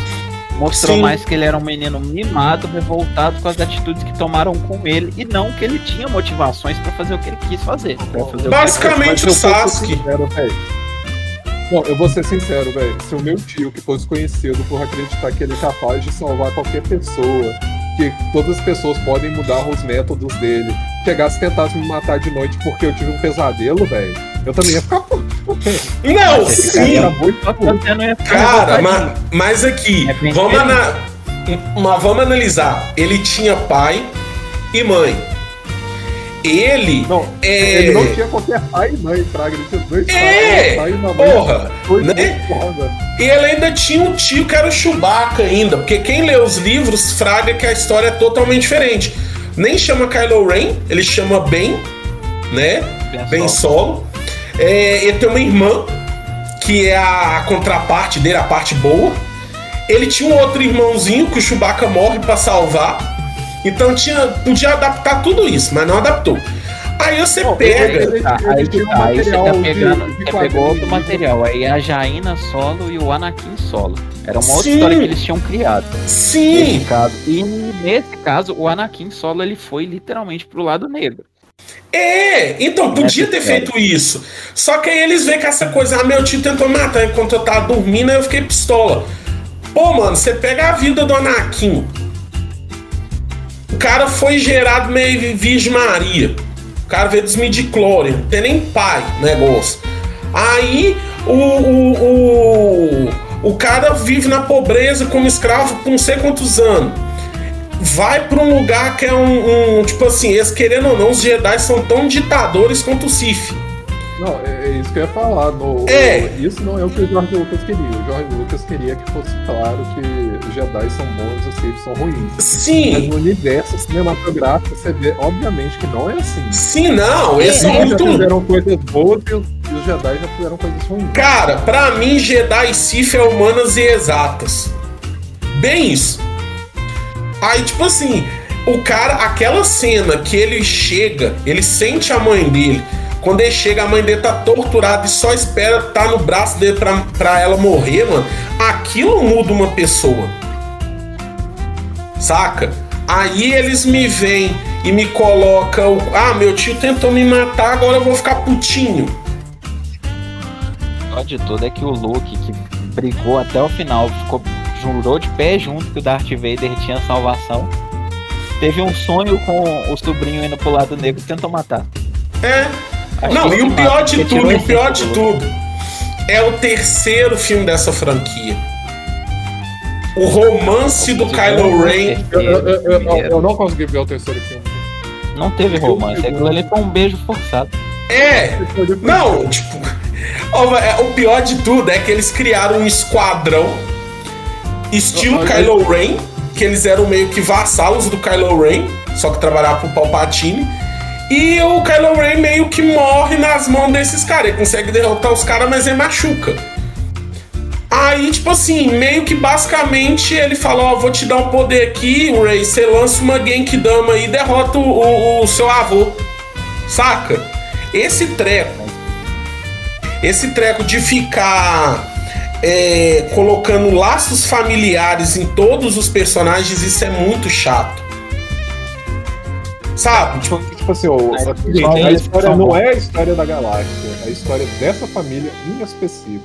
Mostrou Sim. mais que ele era um menino mimado, revoltado com as atitudes que tomaram com ele e não que ele tinha motivações pra fazer o que ele quis fazer. fazer o que Basicamente Mas o ser Sasuke. sincero. Não, eu vou ser sincero, velho. Se o meu tio, que fosse conhecido por acreditar que ele é capaz de salvar qualquer pessoa, que todas as pessoas podem mudar os métodos dele, chegasse e tentasse me matar de noite porque eu tive um pesadelo, velho, eu também ia ficar puto. Não, Esse cara sim. era muito Cara, mas, mas aqui, É vamos, ana- mas vamos analisar. Ele tinha pai e mãe. Ele Não, é. ele não tinha qualquer pai e mãe, Fraga, ele tinha dois É, pais, um pai e uma. Porra! Foi né? E ele ainda tinha um tio que era o Chewbacca ainda. Porque quem lê os livros, fraga que a história é totalmente diferente. Nem chama Kylo Ren, ele chama Ben, né? Ben Solo. É, ele tem uma irmã, que é a contraparte dele, a parte boa. Ele tinha um outro irmãozinho que o Chewbacca morre pra salvar. Então tinha, podia adaptar tudo isso, mas não adaptou. Aí você pega. ele- Tá, aí, tinha um tá, aí você tá material de- pegando, de você pegou outro material. Aí a Jaina solo e o Anakin solo. Era uma outra Sim. história que eles tinham criado. Nesse Sim, caso. E nesse caso, o Anakin solo ele foi literalmente pro lado negro. é. Então podia ter feito isso. Só que aí eles veem que essa coisa, ah, meu tio tentou matar enquanto eu tava dormindo, aí eu fiquei pistola. Pô, mano, você pega a vida do Anakin. O cara foi gerado meio Virgem Maria. O cara veio dos não tem nem pai negócio. Aí o, o, o, o cara vive na pobreza como escravo por não sei quantos anos. Vai para um lugar que é um, um, Tipo assim, eles querendo ou não, os Jedi são tão ditadores quanto o Sith. Não, é, é isso que eu ia falar. No, É. Isso não é o que o George Lucas queria. O George Lucas queria que fosse claro que os Jedi são bons e os Sith são ruins. Mas Sim, no universo cinematográfico você vê, obviamente, que não é assim. sim, não. Eles É, são Eles já muito. fizeram coisas boas e os, e os Jedi já fizeram coisas ruins. Cara, pra mim, Jedi e Sith é humanas e exatas. Bem isso. Aí, tipo assim, o cara, aquela cena que ele chega, ele sente a mãe dele. Quando ele chega, a mãe dele tá torturada e só espera tá no braço dele pra, pra ela morrer, mano. Aquilo muda uma pessoa. Saca? Aí eles me vêm e me colocam. Ah, meu tio tentou me matar, agora eu vou ficar putinho. O de tudo é que o Luke, que brigou até o final, ficou, jurou de pé junto que o Darth Vader tinha salvação. Teve um sonho com o sobrinho indo pro lado negro e tentou matar. É. Não, e o pior de tudo, o pior de tudo, é o terceiro filme dessa franquia. O romance do Kylo Ren. Eu, eu- eu- eu- eu não consegui ver o terceiro filme. Não teve romance, aquilo ali foi um beijo forçado. É. Não, tipo. é, O pior de tudo é que eles criaram um esquadrão estilo ah, Kylo Ren, que eles eram meio que vassalos do Kylo Ren, só que trabalhava pro Palpatine. E o Kylo Ren meio que morre nas mãos desses caras. Ele consegue derrotar os caras, mas ele machuca. Aí, tipo assim, meio que basicamente ele fala: Ó, vou te dar um poder aqui, Ray. Você lança uma Genkidama e derrota o, o- o seu avô. Saca? Esse treco. Esse treco de ficar é, colocando laços familiares em todos os personagens, isso é muito chato. Sabe? Tipo, Tipo assim, o- Mas, a, a eles história não é a história da galáxia, é a história dessa família em específico.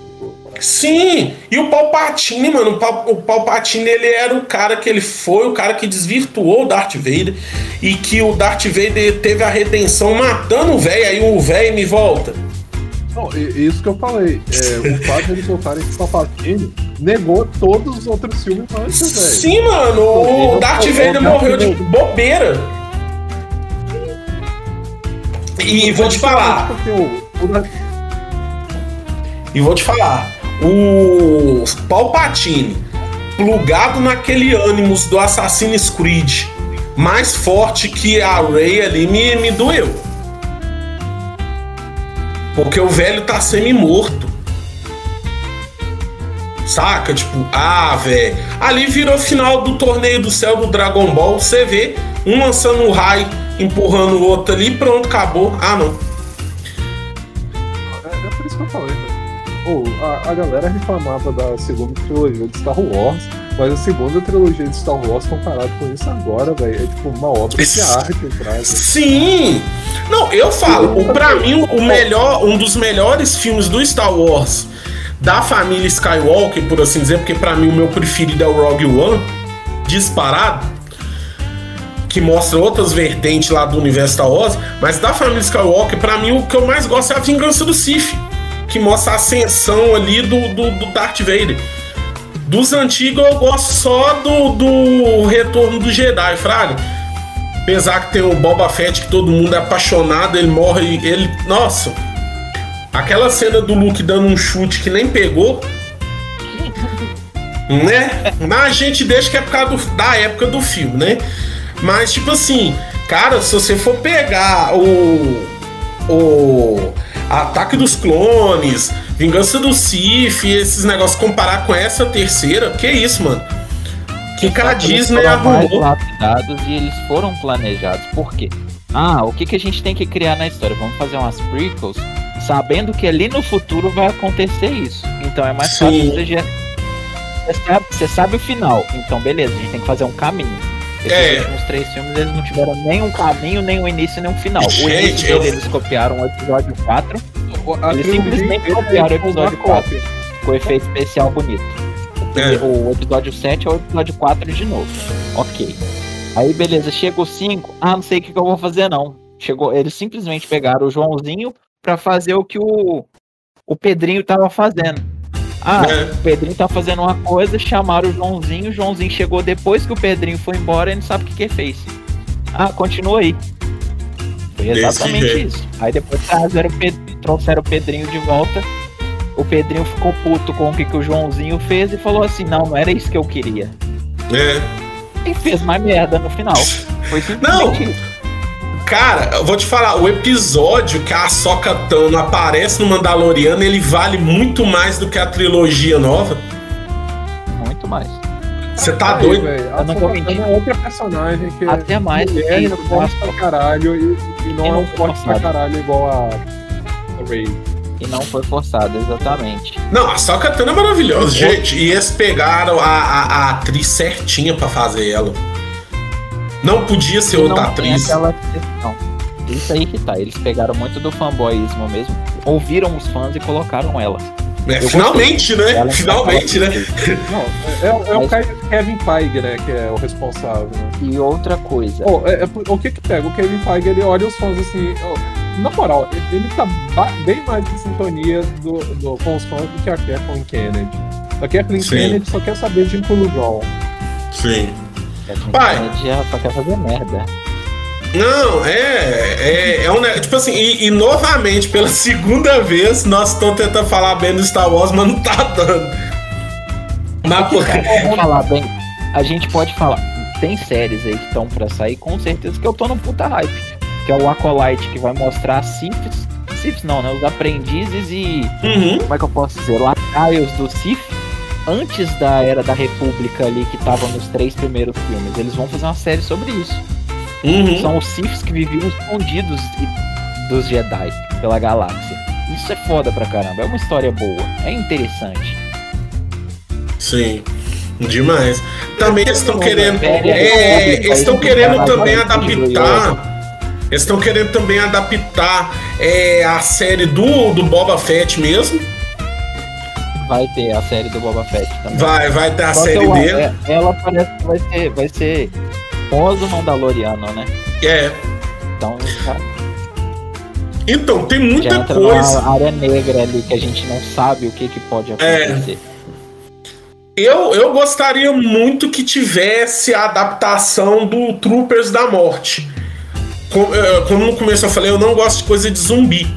Sim, e o Palpatine, mano, o, Pal- o Palpatine, ele era o cara que ele foi, o cara que desvirtuou o Darth Vader e que o Darth Vader teve a redenção matando o velho, aí o velho me volta. Não, e- isso que eu falei. É, o fato de eles voltarem que o Palpatine negou todos os outros filmes antes, velho. Sim, mano, o O- Darth Vader Darth morreu de Vader. bobeira. E vou te falar, E vou te falar, o Palpatine, plugado naquele Animus do Assassin's Creed, mais forte que a Rey ali, me, me doeu. Porque o velho tá semi-morto. Saca? Tipo, ah, velho. Ali virou final do torneio do céu do Dragon Ball. Você vê um lançando o raio, empurrando o outro ali, pronto, acabou. Ah, não. É, é por isso que eu falei, velho. Pô, a, a galera reclamava da segunda trilogia de Star Wars, mas a segunda trilogia de Star Wars, comparado com isso agora, velho, é tipo uma obra de arte atrás. Sim! Não, eu falo, o, pra mim, o melhor, um dos melhores filmes do Star Wars da família Skywalker, por assim dizer, porque pra mim o meu preferido é o Rogue One, disparado, que mostra outras vertentes lá do universo Star Wars, mas da família Skywalker, pra mim o que eu mais gosto é a Vingança do Sith, que mostra a ascensão ali do, do, do Darth Vader. Dos antigos eu gosto só do, do Retorno do Jedi, Fraga. Apesar que tem o Boba Fett que todo mundo é apaixonado, ele morre, ele. Nossa! Aquela cena do Luke dando um chute que nem pegou. Né? Mas a gente deixa que é por causa do- da época do filme, né? Mas, tipo assim, cara, se você for pegar o. O. Ataque dos Clones, Vingança do Sith, esses negócios, comparar com essa terceira, que isso, mano? Que cara Eles Disney arrumou. lapidados e eles foram planejados. Por quê? Ah, o que, que a gente tem que criar na história? Vamos fazer umas prequels, sabendo que ali no futuro vai acontecer isso. Então é mais Sim. fácil você já. Você sabe, você sabe o final. Então, beleza, a gente tem que fazer um caminho. Esses É. últimos três filmes eles não tiveram nem um caminho, nem um início, nem um final. o Gente, início eu- dele, eles copiaram o episódio 4 A Eles simplesmente copiaram o é episódio cópia. com efeito especial bonito. É. O episódio 7 é o episódio 4 de novo. Ok. Aí, beleza, chega o 5. Ah, não sei o que, que eu vou fazer, não. Chegou, eles simplesmente pegaram o Joãozinho para fazer o que o, o Pedrinho tava fazendo. Ah, é. o Pedrinho tá fazendo uma coisa, chamaram o Joãozinho, o Joãozinho chegou depois que o Pedrinho foi embora e não sabe o que, que ele fez. Ah, continua aí. Foi exatamente isso. Aí depois trouxeram o, Pedrinho, trouxeram o Pedrinho de volta. O Pedrinho ficou puto com o que, que o Joãozinho fez e falou assim: não, não era isso que eu queria. É. E fez mais merda no final. Foi simplesmente não. isso. Cara, eu vou te falar, o episódio que a Soca Tano aparece no Mandaloriano, ele vale muito mais do que a trilogia nova. Muito mais. Você tá Aí, doido? Véio, a Soca é outra personagem que Até mais. Mulher, é forte pra caralho e, e não é um forte pra caralho igual a, a Ray. E não foi forçado, exatamente. Não, a Soca Tano é maravilhosa, gente. E eles pegaram a, a, a atriz certinha pra fazer ela. Não podia ser outra atriz. Aquela questão. Isso aí que tá. Eles pegaram muito do fanboyismo mesmo, ouviram os fãs e colocaram ela. É, finalmente, né? Ela finalmente, né? Não, é, é o Kevin Feige, né? Que é o responsável. Né? E outra coisa. Oh, é, é, o que que pega? O Kevin Feige, ele olha os fãs assim. Oh, na moral, ele tá bem mais em sintonia do, do, com os fãs do que a Kathleen Kennedy. A Kathleen Sim. Kennedy só quer saber de inclusão. Sim. Pai. só quer fazer merda. Não, é, é, é um. Tipo assim, e, e, novamente, pela segunda vez, nós estamos tentando falar bem do Star Wars, mas não tá dando. Mas por falar bem, a gente pode falar. Tem séries aí que estão pra sair, com certeza que eu tô no puta hype. Que é o Acolyte, que vai mostrar Siths. Siths não, né? Os aprendizes e. Uhum. Como é que eu posso dizer? Lacaios do Sith antes da Era da República ali, que tava nos três primeiros filmes. Eles vão fazer uma série sobre isso. Uhum. São os Siths que viviam escondidos dos Jedi pela galáxia. Isso é foda pra caramba. É uma história boa. É interessante. Sim. Demais. Também eles estão querendo. É, eles estão querendo também adaptar. Eles estão querendo também adaptar é, a série do, do Boba Fett mesmo vai ter a série do Boba Fett também. Vai, vai ter a Só série eu, dele. É, ela parece que vai ser, vai ser pós o Mandaloriano, né? É. Então, já... Então, tem muita já coisa. Uma área negra ali que a gente não sabe o que, que pode é. acontecer. É. Eu, eu gostaria muito que tivesse a adaptação do Troopers da Morte. Como, eh, como no começo eu falei, eu não gosto de coisa de zumbi.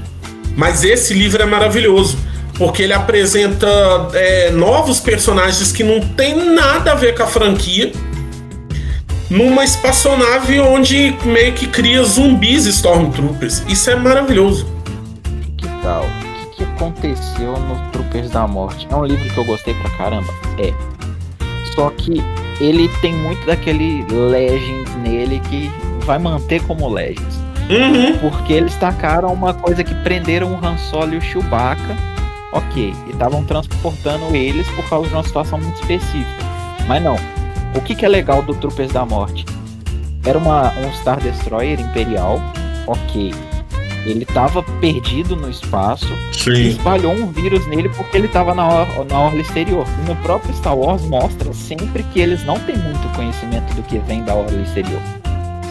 Mas esse livro é maravilhoso porque ele apresenta é, novos personagens que não tem nada a ver com a franquia numa espaçonave onde meio que cria zumbis Stormtroopers. Isso é maravilhoso. Que tal? O que, que aconteceu no Troopers da Morte? É um livro que eu gostei pra caramba? É. Só que ele tem muito daquele Legends nele que vai manter como Legends. Uhum. Porque eles tacaram uma coisa que prenderam o Han Solo e o Chewbacca ok, e estavam transportando eles por causa de uma situação muito específica. Mas não. O que, que é legal do Troopers da Morte? Era uma, um Star Destroyer imperial, ok. Ele estava perdido no espaço Sim. e espalhou um vírus nele porque ele estava na, or na orla exterior. E no próprio Star Wars mostra sempre que eles não têm muito conhecimento do que vem da orla exterior.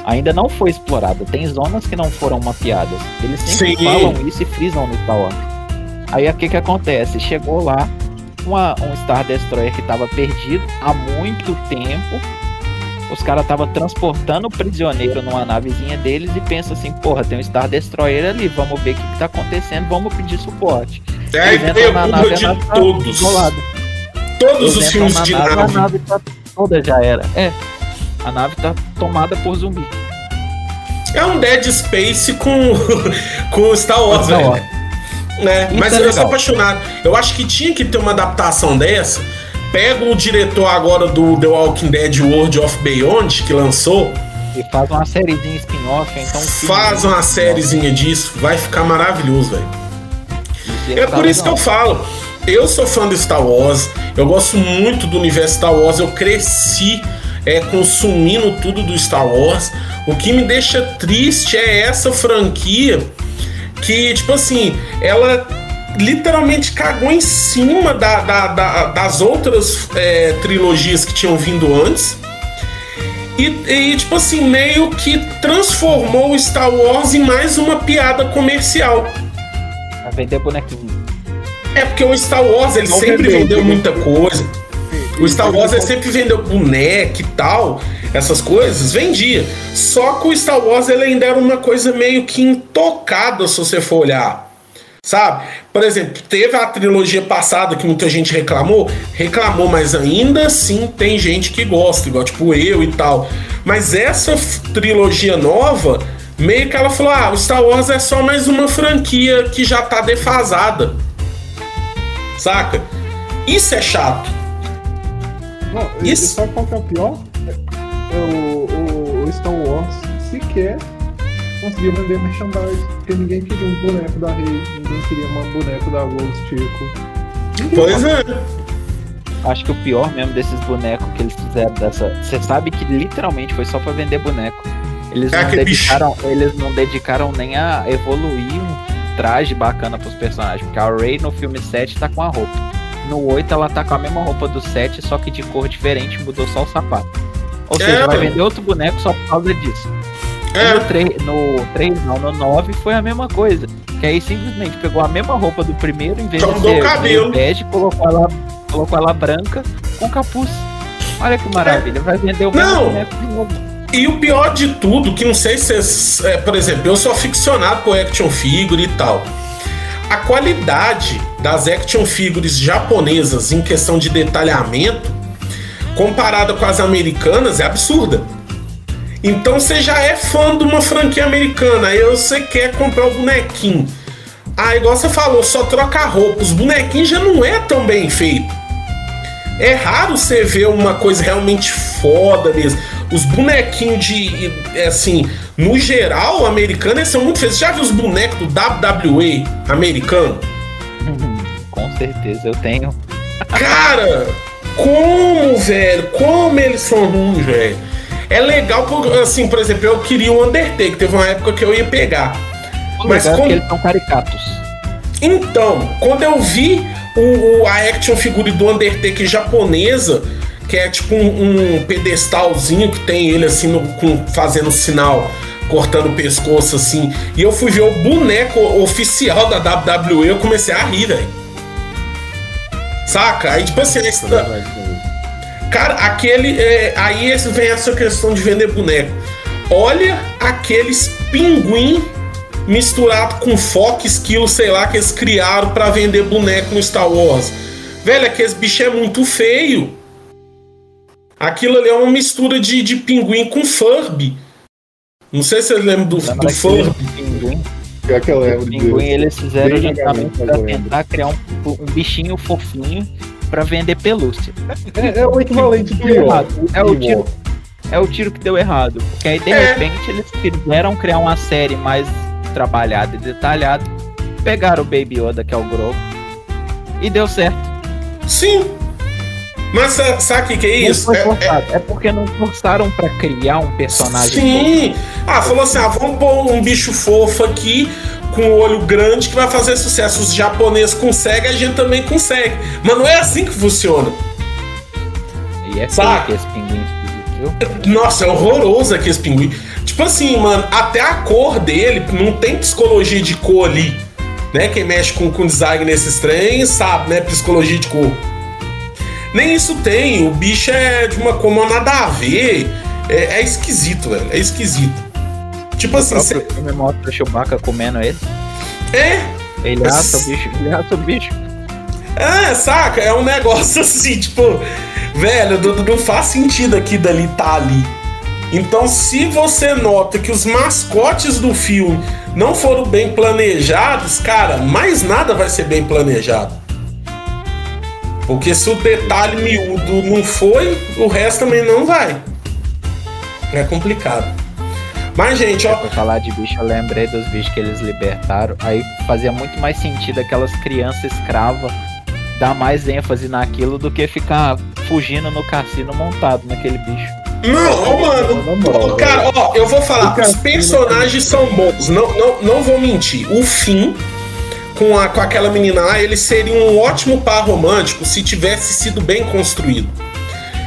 Ainda não foi explorado. Tem zonas que não foram mapeadas. Eles sempre Sim. falam isso e frisam no Star Wars. Aí o que que acontece? Chegou lá uma, um Star Destroyer que estava perdido há muito tempo. Os caras estavam transportando o prisioneiro numa navezinha deles e pensa assim, porra, tem um Star Destroyer ali, vamos ver o que, que tá acontecendo, vamos pedir suporte. É, Eles entram na nave, de nave tá todos. Isolada. Todos Eles os filmes de nave. nave. A nave tá toda já era. É. A nave tá tomada por zumbi. É um Dead Space com, com Star Wars, Star Wars. velho né? Mas é eu sou apaixonado. Eu acho que tinha que ter uma adaptação dessa. Pega o diretor agora do The Walking Dead World of Beyond, que lançou. E faz uma sériezinha spin-off, então. Faz uma sériezinha disso, vai ficar maravilhoso, velho. É por isso que eu falo. Eu sou fã do Star Wars, eu gosto muito do universo Star Wars, eu cresci é, consumindo tudo do Star Wars. O que me deixa triste é essa franquia que, tipo assim, ela literalmente cagou em cima da, da- da- das outras é, trilogias que tinham vindo antes. E, e, tipo assim, meio que transformou o Star Wars em mais uma piada comercial. Pra vender bonequinho. É porque o Star Wars ele Não sempre vendeu, vendeu. muita coisa. O Star Wars ele sempre vendeu boneco e tal, essas coisas, vendia. Só que o Star Wars ele ainda era uma coisa meio que intocada, se você for olhar. Sabe? Por exemplo, teve a trilogia passada que muita gente reclamou, reclamou, mas ainda assim tem gente que gosta, igual tipo eu e tal. Mas essa trilogia nova, meio que ela falou: ah, o Star Wars é só mais uma franquia que já tá defasada. Saca? Isso é chato. Não, Isso. E sabe qual que é o pior? O, o- o Star Wars sequer conseguiu vender merchandise, porque ninguém queria um boneco da Rey, ninguém queria um boneco da Rose Tico. Pois é. Acho que o pior mesmo desses bonecos que eles fizeram dessa. Você sabe que literalmente foi só pra vender boneco. Eles não bicho. dedicaram. Eles não dedicaram nem a evoluir um traje bacana pros personagens. Porque a Rey no filme 7 tá com a roupa. No 8 ela tá com a mesma roupa do 7, só que de cor diferente, mudou só o sapato. Ou É, seja, vai vender outro boneco só por causa disso. É. No 3, no 3, não, no 9 foi a mesma coisa. Que aí simplesmente pegou a mesma roupa do primeiro, em vez Só de ser o cabelo. meio bege, colocou ela, colocou ela branca com capuz. Olha que maravilha, vai vender o mesmo boneco de novo. E o pior de tudo, que não sei se vocês. é, por exemplo, eu sou aficionado por action figure e tal. A qualidade das action figures japonesas em questão de detalhamento, comparada com as americanas, é absurda. Então você já é fã de uma franquia americana, aí você quer comprar o bonequinho. Ah, igual você falou, só troca roupa. Os bonequinhos já não é tão bem feito. É raro você ver uma coisa realmente foda mesmo. Os bonequinhos de. é, Assim, no geral, americano, são muito feios. Você já viu os bonecos do WWE americano? Com certeza, eu tenho. Cara, como, velho? Como eles são ruins, velho? É legal, porque, assim, por exemplo, eu queria o Undertaker. Teve uma época que eu ia pegar. Mas Mas é como- porque eles são caricatos. Então, quando eu vi o, o- a action figure do Undertaker japonesa, que é tipo um, um pedestalzinho que tem ele assim, no- com- fazendo sinal, cortando o pescoço assim, e eu fui ver o boneco oficial da WWE, eu comecei a rir, velho. Saca? Aí, tipo assim, essa- Cara, aquele. é, aí vem essa questão de vender boneco. Olha aqueles pinguim misturado com foca, esquilo, sei lá, que eles criaram pra vender boneco no Star Wars. Velho, aqueles bichos é muito feio. Aquilo ali é uma mistura de, de pinguim com Furby. Não sei se vocês lembram do, do Furby. pinguim? Pior que eu O lembro pinguim disso. eles fizeram Bem justamente pra tentar criar um, um bichinho fofinho pra vender pelúcia. É, é o equivalente do É o tiro. É o tiro que deu errado. Porque aí de É. repente eles quiseram criar uma série mais trabalhada e detalhada. Pegaram o Baby Yoda, que é o Grogu, e deu certo. Sim. Mas sa- sabe o que, é Não isso? foi É- é-. É, porque não forçaram pra criar um personagem. Sim! Ah, falou assim: ah, vamos pôr um bicho fofo aqui, com o olho grande, que vai fazer sucesso. Os japoneses conseguem, a gente também consegue. Mas não é assim que funciona. novo. E é feio Saca? que esse pinguim viu? Nossa, é horroroso aqui esse pinguim. Tipo assim, mano, até a cor dele, não tem psicologia de cor ali. Né? Quem mexe com, com design nesses trens sabe, né? Psicologia de cor. Nem isso tem. O bicho é de uma cor nada a ver. É, é esquisito, velho. É esquisito. Tipo O assim, próprio cê- filme mostra o Chewbacca comendo ele. é. Ele assa o bicho, ele assa o bicho. É, saca? É um negócio assim, tipo, velho, não, não faz sentido aqui dali tá ali. Então, se você nota que os mascotes do filme não foram bem planejados, cara, mais nada vai ser bem planejado. Porque se o detalhe miúdo não foi, o resto também não vai. É complicado. Mas, gente, ó, Pra falar de bicho, eu lembrei dos bichos que eles libertaram. Aí fazia muito mais sentido aquelas crianças escravas dar mais ênfase naquilo do que ficar fugindo no cassino montado naquele bicho. Não, mano. Cara, ó, eu vou falar, os personagens são bons, não, não, não vou mentir. O fim, com, a, com aquela menina lá, ele seria um ótimo par romântico se tivesse sido bem construído.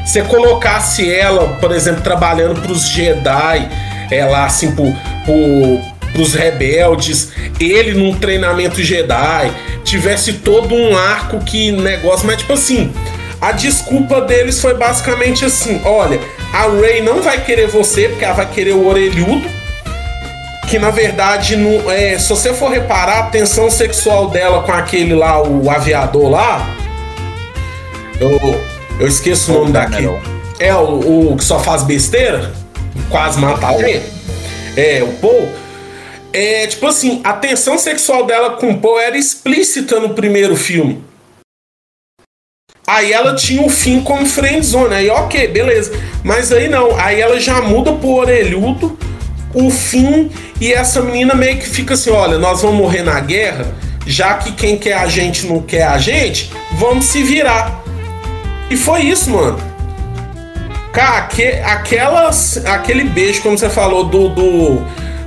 Se colocasse ela, por exemplo, trabalhando para os Jedi, ela assim, por, por, pros rebeldes, ele num treinamento Jedi, tivesse todo um arco que negócio, mas tipo assim, a desculpa deles foi basicamente assim: olha, a Rey não vai querer você, porque ela vai querer o orelhudo. Que na verdade, não, é, se você for reparar, a tensão sexual dela com aquele lá, o aviador lá. Eu, eu esqueço o nome daquele. É o, o que só faz besteira, quase mata alguém. É, o Paul. É, tipo assim, a tensão sexual dela com o Paul era explícita no primeiro filme. Aí ela tinha o fim como friendzone. Aí, ok, beleza. Mas aí não. Aí ela já muda pro orelhudo, o fim, e essa menina meio que fica assim: olha, nós vamos morrer na guerra, já que quem quer a gente não quer a gente, vamos se virar. E foi isso, mano. Cara, que, aquelas, aquele beijo, como você falou, do, do,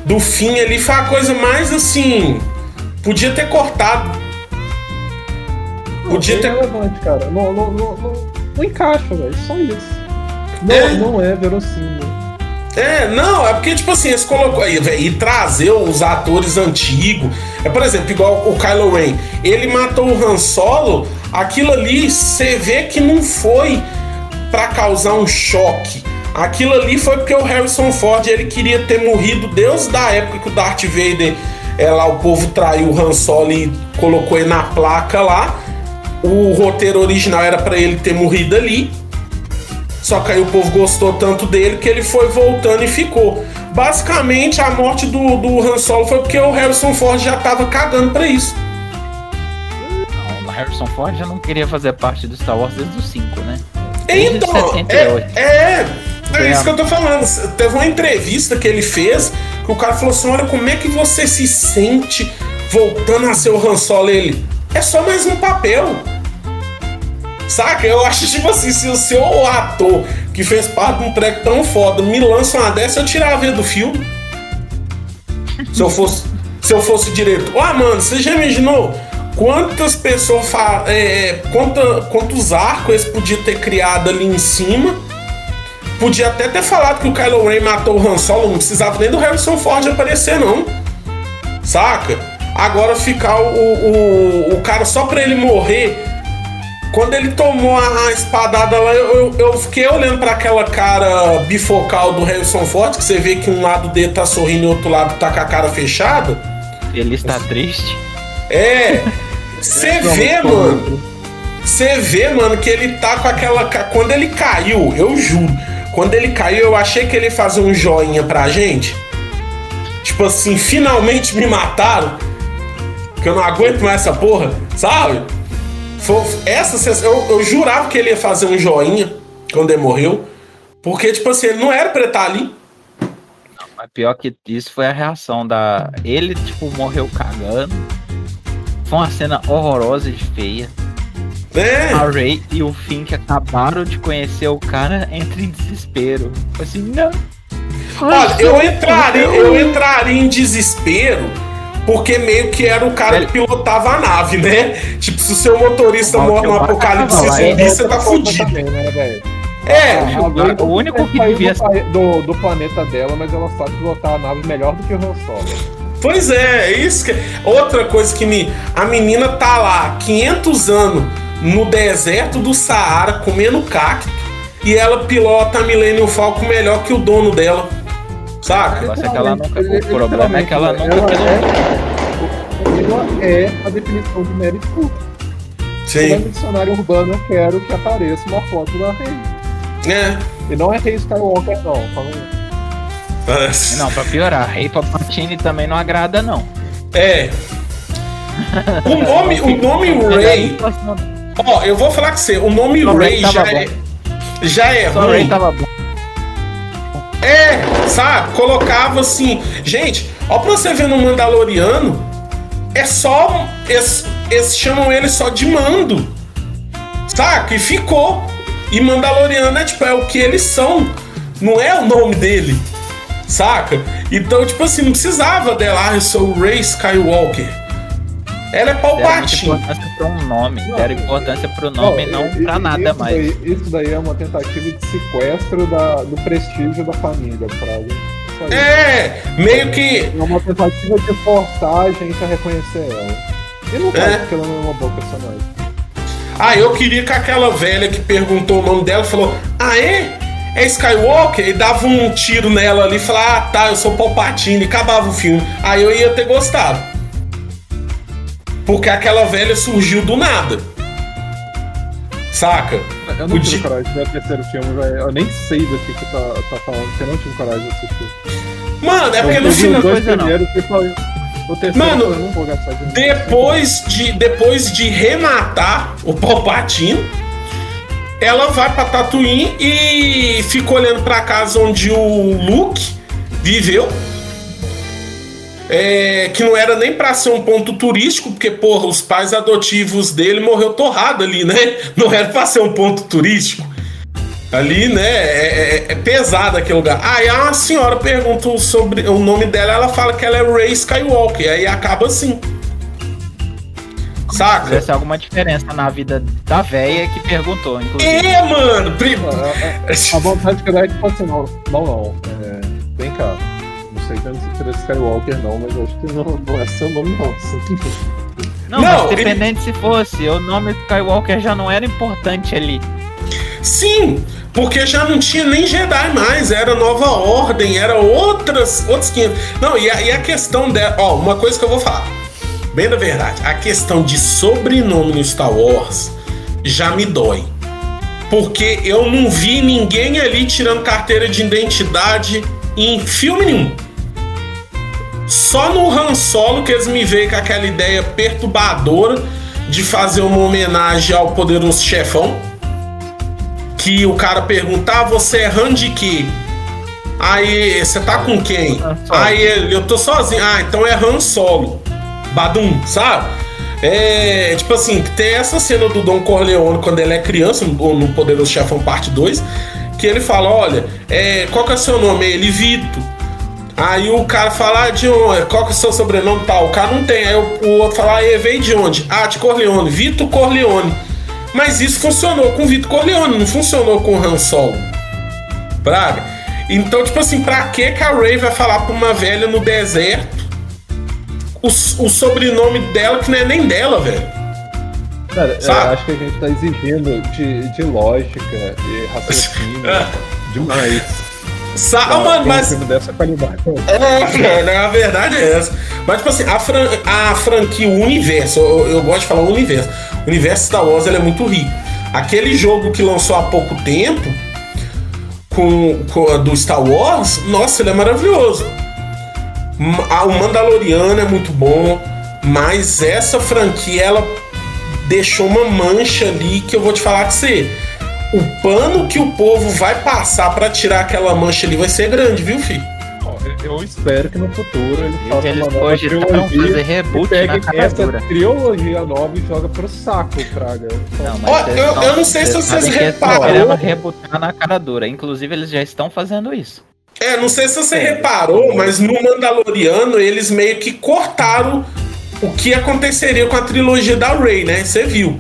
do fim ali, foi a coisa mais assim. Podia ter cortado. Podia ter. relevante, cara. Não, não, não, não, não encaixa, velho. Só isso. Não é, não é verossímil. É, não, é porque, tipo assim, eles colocou aí, e trazer os atores antigos. É, por exemplo, igual o Kylo Ren. Ele matou o Han Solo, aquilo ali, você vê que não foi para causar um choque. Aquilo ali foi porque o Harrison Ford ele queria ter morrido Deus da época que o Darth Vader, é, lá o povo traiu o Han Solo e colocou ele na placa lá. O roteiro original era para ele ter morrido ali. Só que aí o povo gostou tanto dele que ele foi voltando e ficou. Basicamente, a morte do, do Han Solo foi porque o Harrison Ford já tava cagando pra isso. Não, o Harrison Ford já não queria fazer parte do Star Wars desde os 5, né? Desde então, é, é, é isso que eu tô falando. Teve uma entrevista que ele fez que o cara falou assim: olha, como é que você se sente voltando a ser o Han Solo? Ele, é só mais um papel. Saca? Eu acho tipo assim, se o seu ator que fez parte de um treco tão foda me lança uma dessa, eu tirava do filme. Se eu fosse, se eu fosse direito. Oh, mano, você já imaginou quantas pessoas fa é, é, quanta, quantos arcos eles podiam ter criado ali em cima? Podia até ter falado que o Kylo Ren matou o Han Solo, não precisava nem do Harrison Ford aparecer, não. Saca? Agora ficar o, o, o cara só pra ele morrer quando ele tomou a, a espadada lá, eu, eu fiquei olhando para aquela cara bifocal do Harrison Ford, que você vê que um lado dele tá sorrindo e o outro lado tá com a cara fechada. Ele está triste. É. Você vê, mano. Você vê, mano, que ele tá com aquela. Quando ele caiu, eu juro. Quando ele caiu, eu achei que ele ia fazer um joinha pra gente. Tipo assim, finalmente me mataram. Que eu não aguento mais essa porra, sabe? Foi, essa eu, eu jurava que ele ia fazer um joinha quando ele morreu. Porque, tipo assim, ele não era pra estar ali. Não, mas pior que isso foi a reação da. Ele, tipo, morreu cagando. Foi uma cena horrorosa e feia. É. A Ray e o Finn que acabaram de conhecer o cara entra em desespero. Assim, não. Olha, eu entraria, eu entraria em desespero porque meio que era o cara que pilotava a nave, né? Tipo, se o seu motorista morre no apocalipse zumbi, você tá fudido. Né, é, o único que devia do, do planeta dela, mas ela sabe pilotar a nave melhor do que o Han Solo. Pois é, é isso que outra coisa que me a menina tá lá 500 anos no deserto do Saara comendo cacto e ela pilota a Millennium Falcon melhor que o dono dela. Saca? Mas é que ela nunca, o problema é que ela nunca ela é, ela é a definição de Mary Cooper. Sim. No dicionário urbano eu quero que apareça uma foto da Rei. É. E não é Rei Skywalker, não. Não, pra piorar, Rei Palpatine também não agrada, não. É. O nome, o nome Ray. Ó, eu vou falar com você, o nome Ray já é, já é Só ruim. Ray tava bom. É, sabe? Colocava assim. Gente, ó, pra você ver no Mandaloriano, é só. Eles, eles chamam ele só de mando. Saca? E ficou. E Mandaloriano é tipo, é o que eles são. Não é o nome dele. Saca? Então, tipo assim, não precisava dela. Ah, eu sou o Ray Skywalker. Ela é Deram Palpatine. importância pra um nome. Não, Deram importância pro nome e não i- pra nada isso mais. Daí, isso daí é uma tentativa de sequestro da, do prestígio da família, aí. É, meio que. É uma tentativa de forçar a gente a reconhecer ela. E não É. faz porque ela não é uma boa personagem. Ah, eu queria que aquela velha que perguntou o nome dela falou: Ah, é? É Skywalker? E dava um tiro nela ali e falava: Ah, tá, eu sou Palpatine. E acabava o filme. Aí eu ia ter gostado. Porque aquela velha surgiu do nada. Saca? Eu não O tive di- coragem de ver o terceiro filme, velho. Eu nem sei do que, que tá, tá falando, porque eu não tive coragem de assistir. Mano, é porque eu no vi final. coisa não. o terceiro Mano, eu não vou gastar dinheiro. Depois de, depois de rematar o Palpatine, ela vai pra Tatooine e fica olhando pra casa onde o Luke viveu. É, que não era nem pra ser um ponto turístico, porque, porra, os pais adotivos dele morreu torrado ali, né? Não era pra ser um ponto turístico. Ali, né? É, é- é pesado aquele lugar. Aí a senhora pergunta sobre o nome dela, ela fala que ela é Ray Skywalker. Aí acaba assim. Saca? Tivesse alguma diferença na vida da véia que perguntou, inclusive. É, mano. pri- A, a- a vontade que dá é tipo assim, não, não, não. É, vem cá. Não sei se é Skywalker não, mas eu acho que não, não é seu nome não. Não, Não, mas dependente se fosse, o nome Skywalker já não era importante ali. Sim, porque já não tinha nem Jedi mais, era nova ordem, era outras, outros 500. Não, e a, e a questão dela, ó, uma coisa que eu vou falar, bem da verdade, a questão de sobrenome no Star Wars já me dói. Porque eu não vi ninguém ali tirando carteira de identidade em filme nenhum. Só no Han Solo que eles me veem com aquela ideia perturbadora de fazer uma homenagem ao poderoso chefão que o cara pergunta, ah, você é Han de quê? Aí, você tá com quem? Aí ele, eu tô sozinho. Ah, então é Han Solo. Badum, sabe? É, tipo assim, tem essa cena do Don Corleone quando ele é criança, no, no Poderoso Chefão Parte 2, que ele fala, olha, é, qual que é o seu nome? Ele, Vito. Aí o cara fala, ah, de onde? Qual que é o seu sobrenome tal? O cara não tem. Aí o, o outro fala, ah, e veio de onde? Ah, de Corleone. Vito Corleone. Mas isso funcionou com o Vito Corleone, não funcionou com o Han Solo. Praga. Então, tipo assim, pra que que a Ray vai falar pra uma velha no deserto o, o sobrenome dela que não é nem dela, velho? Cara, eu Sabe? acho que a gente tá exigindo de, de lógica e raciocínio demais. Sa ah, mano, um mas filme dessa qualidade. É, cara, a verdade é essa. Mas, tipo assim, a, fran a franquia, o universo, eu, eu gosto de falar o universo. O universo Star Wars é muito rico. Aquele jogo que lançou há pouco tempo, com, com- do Star Wars, nossa, ele é maravilhoso. Ma- O Mandaloriano é muito bom, mas essa franquia, ela deixou uma mancha ali que eu vou te falar que você. O pano que o povo vai passar pra tirar aquela mancha ali vai ser grande, viu, filho? Eu espero que no futuro ele faça Eles uma nova fazer trilogia e reboot pegue na cara essa trilogia nova e joga pro saco, Praga. Não, Ó, vocês eu- eu não sei se vocês eles reparam. querendo rebutar na cara dura. Inclusive, eles já estão fazendo isso. É, não sei se você É, reparou, é. mas no Mandaloriano eles meio que cortaram o que aconteceria com a trilogia da Rey, né? Você viu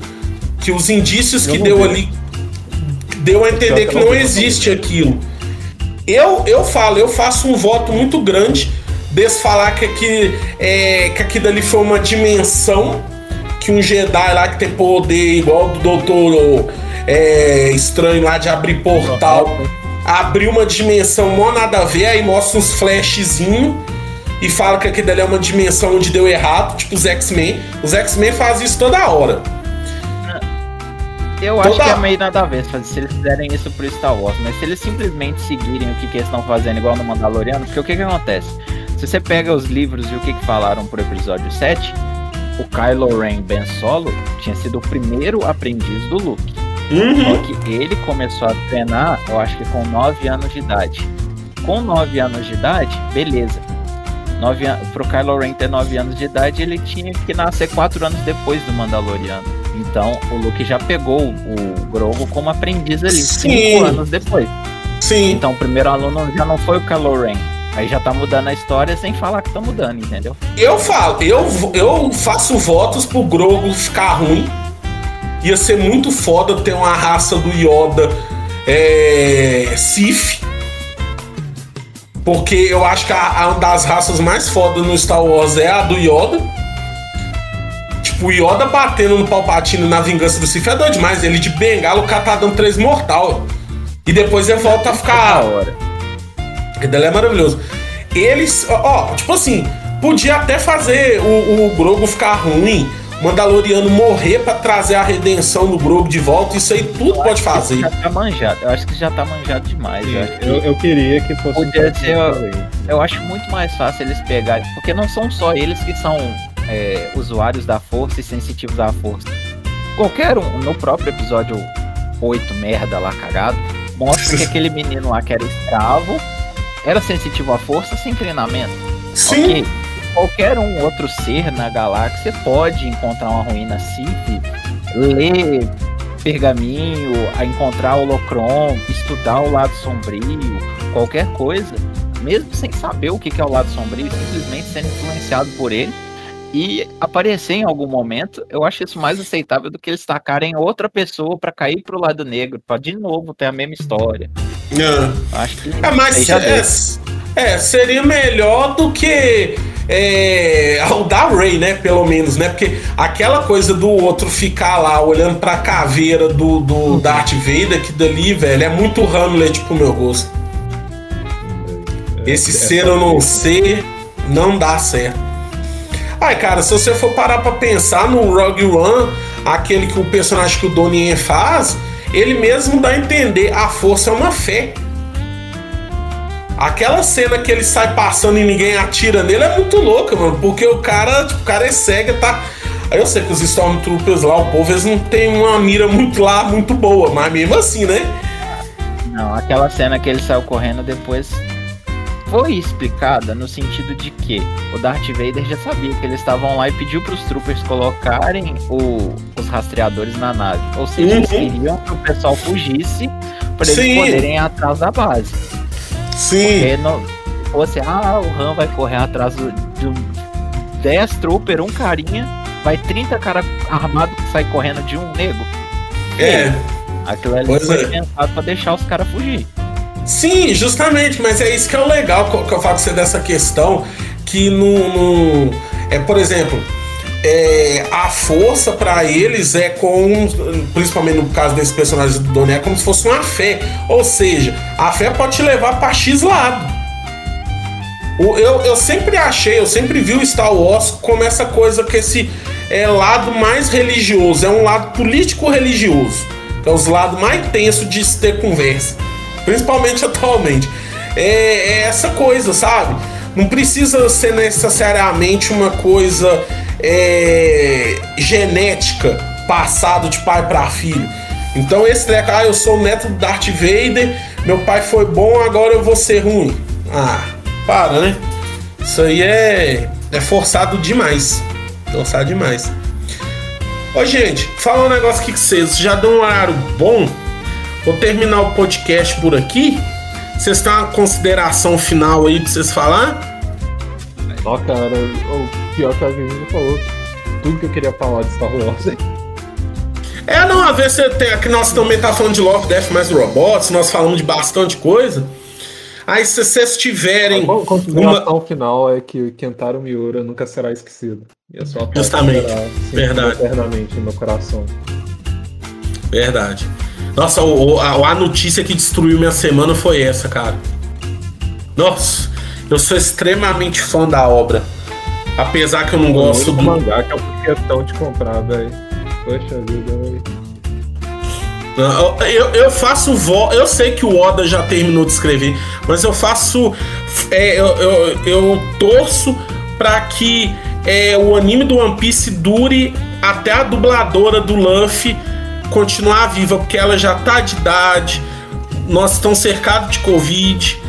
que os indícios Eu que não deu vi. ali deu a entender que não existe aquilo. Eu, eu falo, eu faço um voto muito grande desse falar que, aqui, é, que aquilo ali foi uma dimensão que um Jedi lá que tem poder igual do Doutor é, Estranho lá de abrir portal abriu uma dimensão mó nada a ver, aí mostra uns flashzinhos e fala que aquilo ali é uma dimensão onde deu errado, tipo os X-Men. Os X-Men fazem isso toda hora. Eu acho Toda- que é meio nada a ver se eles fizerem isso pro Star Wars, mas se eles simplesmente seguirem o que, que eles estão fazendo igual no Mandaloriano, porque o que que acontece? Se você pega os livros e o que, que falaram pro episódio 7, o Kylo Ren Ben Solo tinha sido o primeiro aprendiz do Luke. Uhum. Só que ele começou a treinar, eu acho que com 9 anos de idade. Com 9 anos de idade, beleza. 9 an... Pro Kylo Ren ter 9 anos de idade, ele tinha que nascer 4 anos depois do Mandaloriano. Então o Luke já pegou o Grogu como aprendiz ali, Sim. 5 anos depois. Sim. Então o primeiro aluno já não foi o Kylo Ren. Aí já tá mudando a história sem falar que tá mudando, entendeu? Eu falo, eu, eu faço votos pro Grogo ficar ruim. Ia ser muito foda ter uma raça do Yoda é, Sif. Porque eu acho que a, a, uma das raças mais fodas no Star Wars é a do Yoda. Tipo, o Yoda batendo no Palpatine na vingança do Sif é doido demais. Ele de bengala, o cara tá dando três mortal. E depois ele volta a ficar. Ele é maravilhoso. Eles, ó, tipo assim, podia até fazer o, o Grogo ficar ruim Mandaloriano morrer para trazer a redenção do Grogu de volta, isso aí tudo pode fazer. Já tá manjado, eu acho que já tá manjado demais. Sim, eu, eu, eu, queria que fosse. Podia ser. Eu, eu, acho muito mais fácil eles pegarem, porque não são só eles que são é, usuários da força e sensitivos à força. Qualquer um, no próprio episódio 8, merda lá cagado, mostra que aquele menino lá que era escravo era sensitivo à força sem treinamento. Sim. Okay qualquer um outro ser na galáxia pode encontrar uma ruína Sith, ler pergaminho, a encontrar o Holocron, estudar o lado sombrio, qualquer coisa, mesmo sem saber o que é o lado sombrio, simplesmente sendo influenciado por ele e aparecer em algum momento, eu acho isso mais aceitável do que eles tacarem outra pessoa para cair pro lado negro, para de novo ter a mesma história. É. Acho que é, mas é, é, seria melhor do que é, o da Ray, né? Pelo menos, né? Porque aquela coisa do outro ficar lá olhando pra caveira do, do uhum. Darth Vader, que dali, velho, é muito Hamlet pro meu gosto. Esse é, ser ou não ser não dá certo. Ai, cara, se você for parar pra pensar no Rogue One, aquele que o personagem que o Donnie faz, ele mesmo dá a entender a força é uma fé. Aquela cena que ele sai passando e ninguém atira nele é muito louca, mano. Porque o cara, tipo, o cara é cego, tá. Eu sei que os Stormtroopers lá, o povo, eles não tem uma mira muito lá, muito boa, mas mesmo assim, né? Não, aquela cena que ele saiu correndo depois foi explicada no sentido de que o Darth Vader já sabia que eles estavam lá e pediu para os troopers colocarem o, os rastreadores na nave. Ou seja, uhum. eles queriam que o pessoal fugisse para eles Sim. poderem ir atrás da base. Sim. Porque não, fosse, ah, o Han vai correr atrás de um 10 trooper, um carinha, vai 30 cara armado que sai correndo de um nego. É. Aquilo ali pois foi é. pensado pra deixar os caras fugir. Sim, justamente, mas é isso que é o legal que eu falo você dessa questão, que no, no é, por exemplo, é, a força para eles é com, principalmente no caso desse personagem do Donnie, é como se fosse uma fé. Ou seja, a fé pode te levar para X lado. Eu, eu sempre achei, eu sempre vi o Star Wars como essa coisa que esse é lado mais religioso, é um lado político-religioso. É os lados mais tensos de se ter conversa, principalmente atualmente. É, é essa coisa, sabe? Não precisa ser necessariamente uma coisa é, genética passado de pai para filho. Então esse treco, ah, eu sou neto do Darth Vader, meu pai foi bom, agora eu vou ser ruim. Ah, para, né? Isso aí é, é forçado demais. Forçado demais. Ô, gente, fala um negócio aqui que vocês já dão um horário bom. Vou terminar o podcast por aqui. Vocês têm uma consideração final aí pra vocês falar? Ó, cara, o pior que a Vivi falou, tudo que eu queria falar de Star Wars aí. É, não, vezes você tem. Aqui nós também tá falando de Love, Death, mais Robots, nós falamos de bastante coisa. Aí, se vocês tiverem. A consideração uma... final é que Kentaro Miura nunca será esquecido. E é só Justamente. Verdade. Eternamente no meu coração. Verdade. Nossa, o, a, a notícia que destruiu minha semana foi essa, cara. Nossa. Eu sou extremamente fã da obra. Apesar que eu não gosto do. mangá que é uma questão de comprar, velho. Poxa vida, velho. Eu, eu faço vo... Eu sei que o Oda já terminou de escrever, mas eu faço. É, eu, eu, eu torço para que é, o anime do One Piece dure até a dubladora do Luffy continuar viva, porque ela já tá de idade, nós estamos cercados de Covid.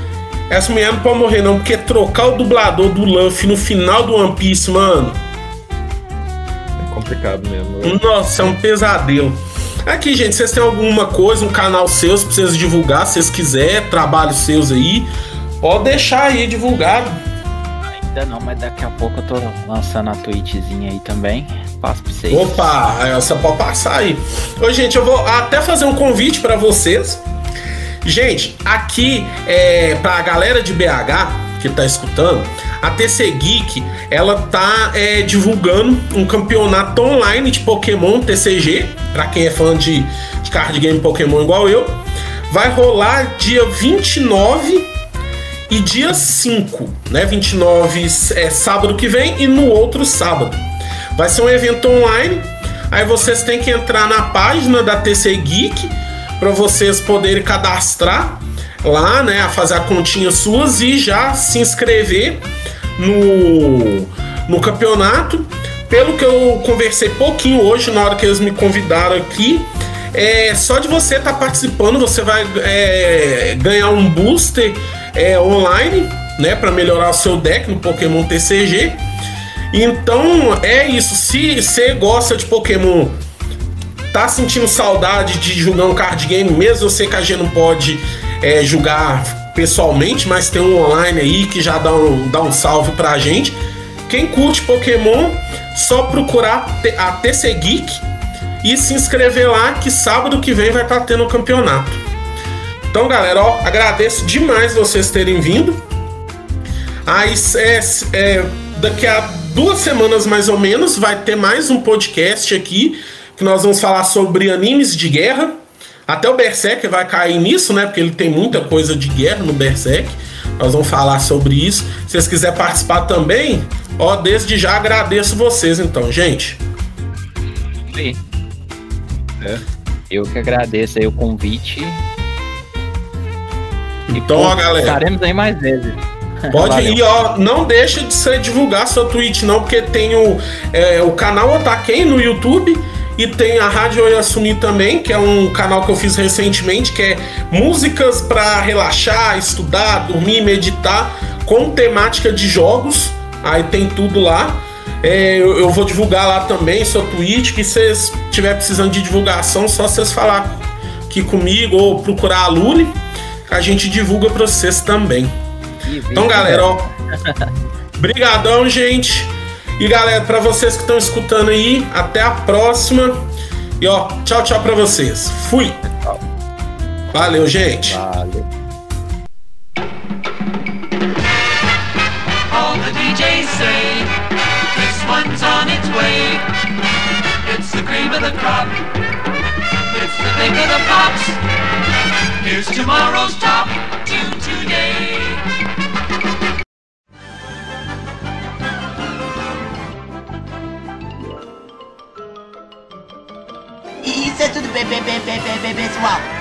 Essa mulher não pode morrer, não, porque trocar o dublador do Luffy no final do One Piece, mano. É complicado mesmo. Né? Nossa, é um pesadelo. Aqui, gente, vocês têm alguma coisa, um canal seu, pra vocês divulgar, se vocês quiserem, trabalhos seus aí, pode deixar aí divulgado. Ainda não, mas daqui a pouco eu tô lançando a tweetzinha aí também. Pra vocês. Opa, essa pode passar aí. Ô, gente, eu vou até fazer um convite para vocês. Gente, aqui é pra galera de BH que tá escutando, a TC Geek, ela tá é, divulgando um campeonato online de Pokémon TCG, para quem é fã de, de card game Pokémon igual eu. Vai rolar dia 29 e dia 5, né? 29 é sábado que vem e no outro sábado. Vai ser um evento online. Aí vocês têm que entrar na página da TC Geek para vocês poderem cadastrar lá, né, a fazer a continha suas e já se inscrever no, no campeonato. Pelo que eu conversei pouquinho hoje, na hora que eles me convidaram aqui, é, só de você estar tá participando, você vai é, ganhar um booster é, online, né, para melhorar o seu deck no Pokémon TCG. Então é isso. Se você gosta de Pokémon, tá sentindo saudade de jogar um card game, mesmo você que a gente não pode é, jogar pessoalmente, mas tem um online aí que já dá um, dá um salve pra gente. Quem curte Pokémon, só procurar a TC Geek e se inscrever lá que sábado que vem vai estar tá tendo o campeonato. Então, galera, ó, agradeço demais vocês terem vindo. Aí, é, é, daqui a duas semanas mais ou menos vai ter mais um podcast aqui que nós vamos falar sobre animes de guerra. Até o Berserk vai cair nisso, né? Porque ele tem muita coisa de guerra no Berserk. Nós vamos falar sobre isso. Se vocês quiserem participar também, ó, desde já agradeço vocês, então, gente. Sim. É. Eu que agradeço aí o convite. Então, ó, galera. Estaremos aí mais vezes. Pode Valeu. ir, ó. Não deixa de você divulgar sua Twitch, não, porque tem o, é, o canal Otaken no YouTube e tem a Rádio Yasumi também, que é um canal que eu fiz recentemente, que é músicas para relaxar, estudar, dormir, meditar, com temática de jogos. Aí tem tudo lá. É, eu, eu, vou divulgar lá também, seu tweet, que vocês tiver precisando de divulgação, só vocês falar aqui comigo ou procurar a Luli, que a gente divulga para vocês também. Então, galera, ó. Brigadão, gente. E galera, para vocês que estão escutando aí, até a próxima. E ó, tchau, tchau para vocês. Fui. Valeu, gente. Valeu. All the DJs say this one's on its way. It's the cream of the crop. It's the thing of the pops. Here's tomorrow's top Isso é tudo bem, bem, bem, bem, bem, bem, pessoal.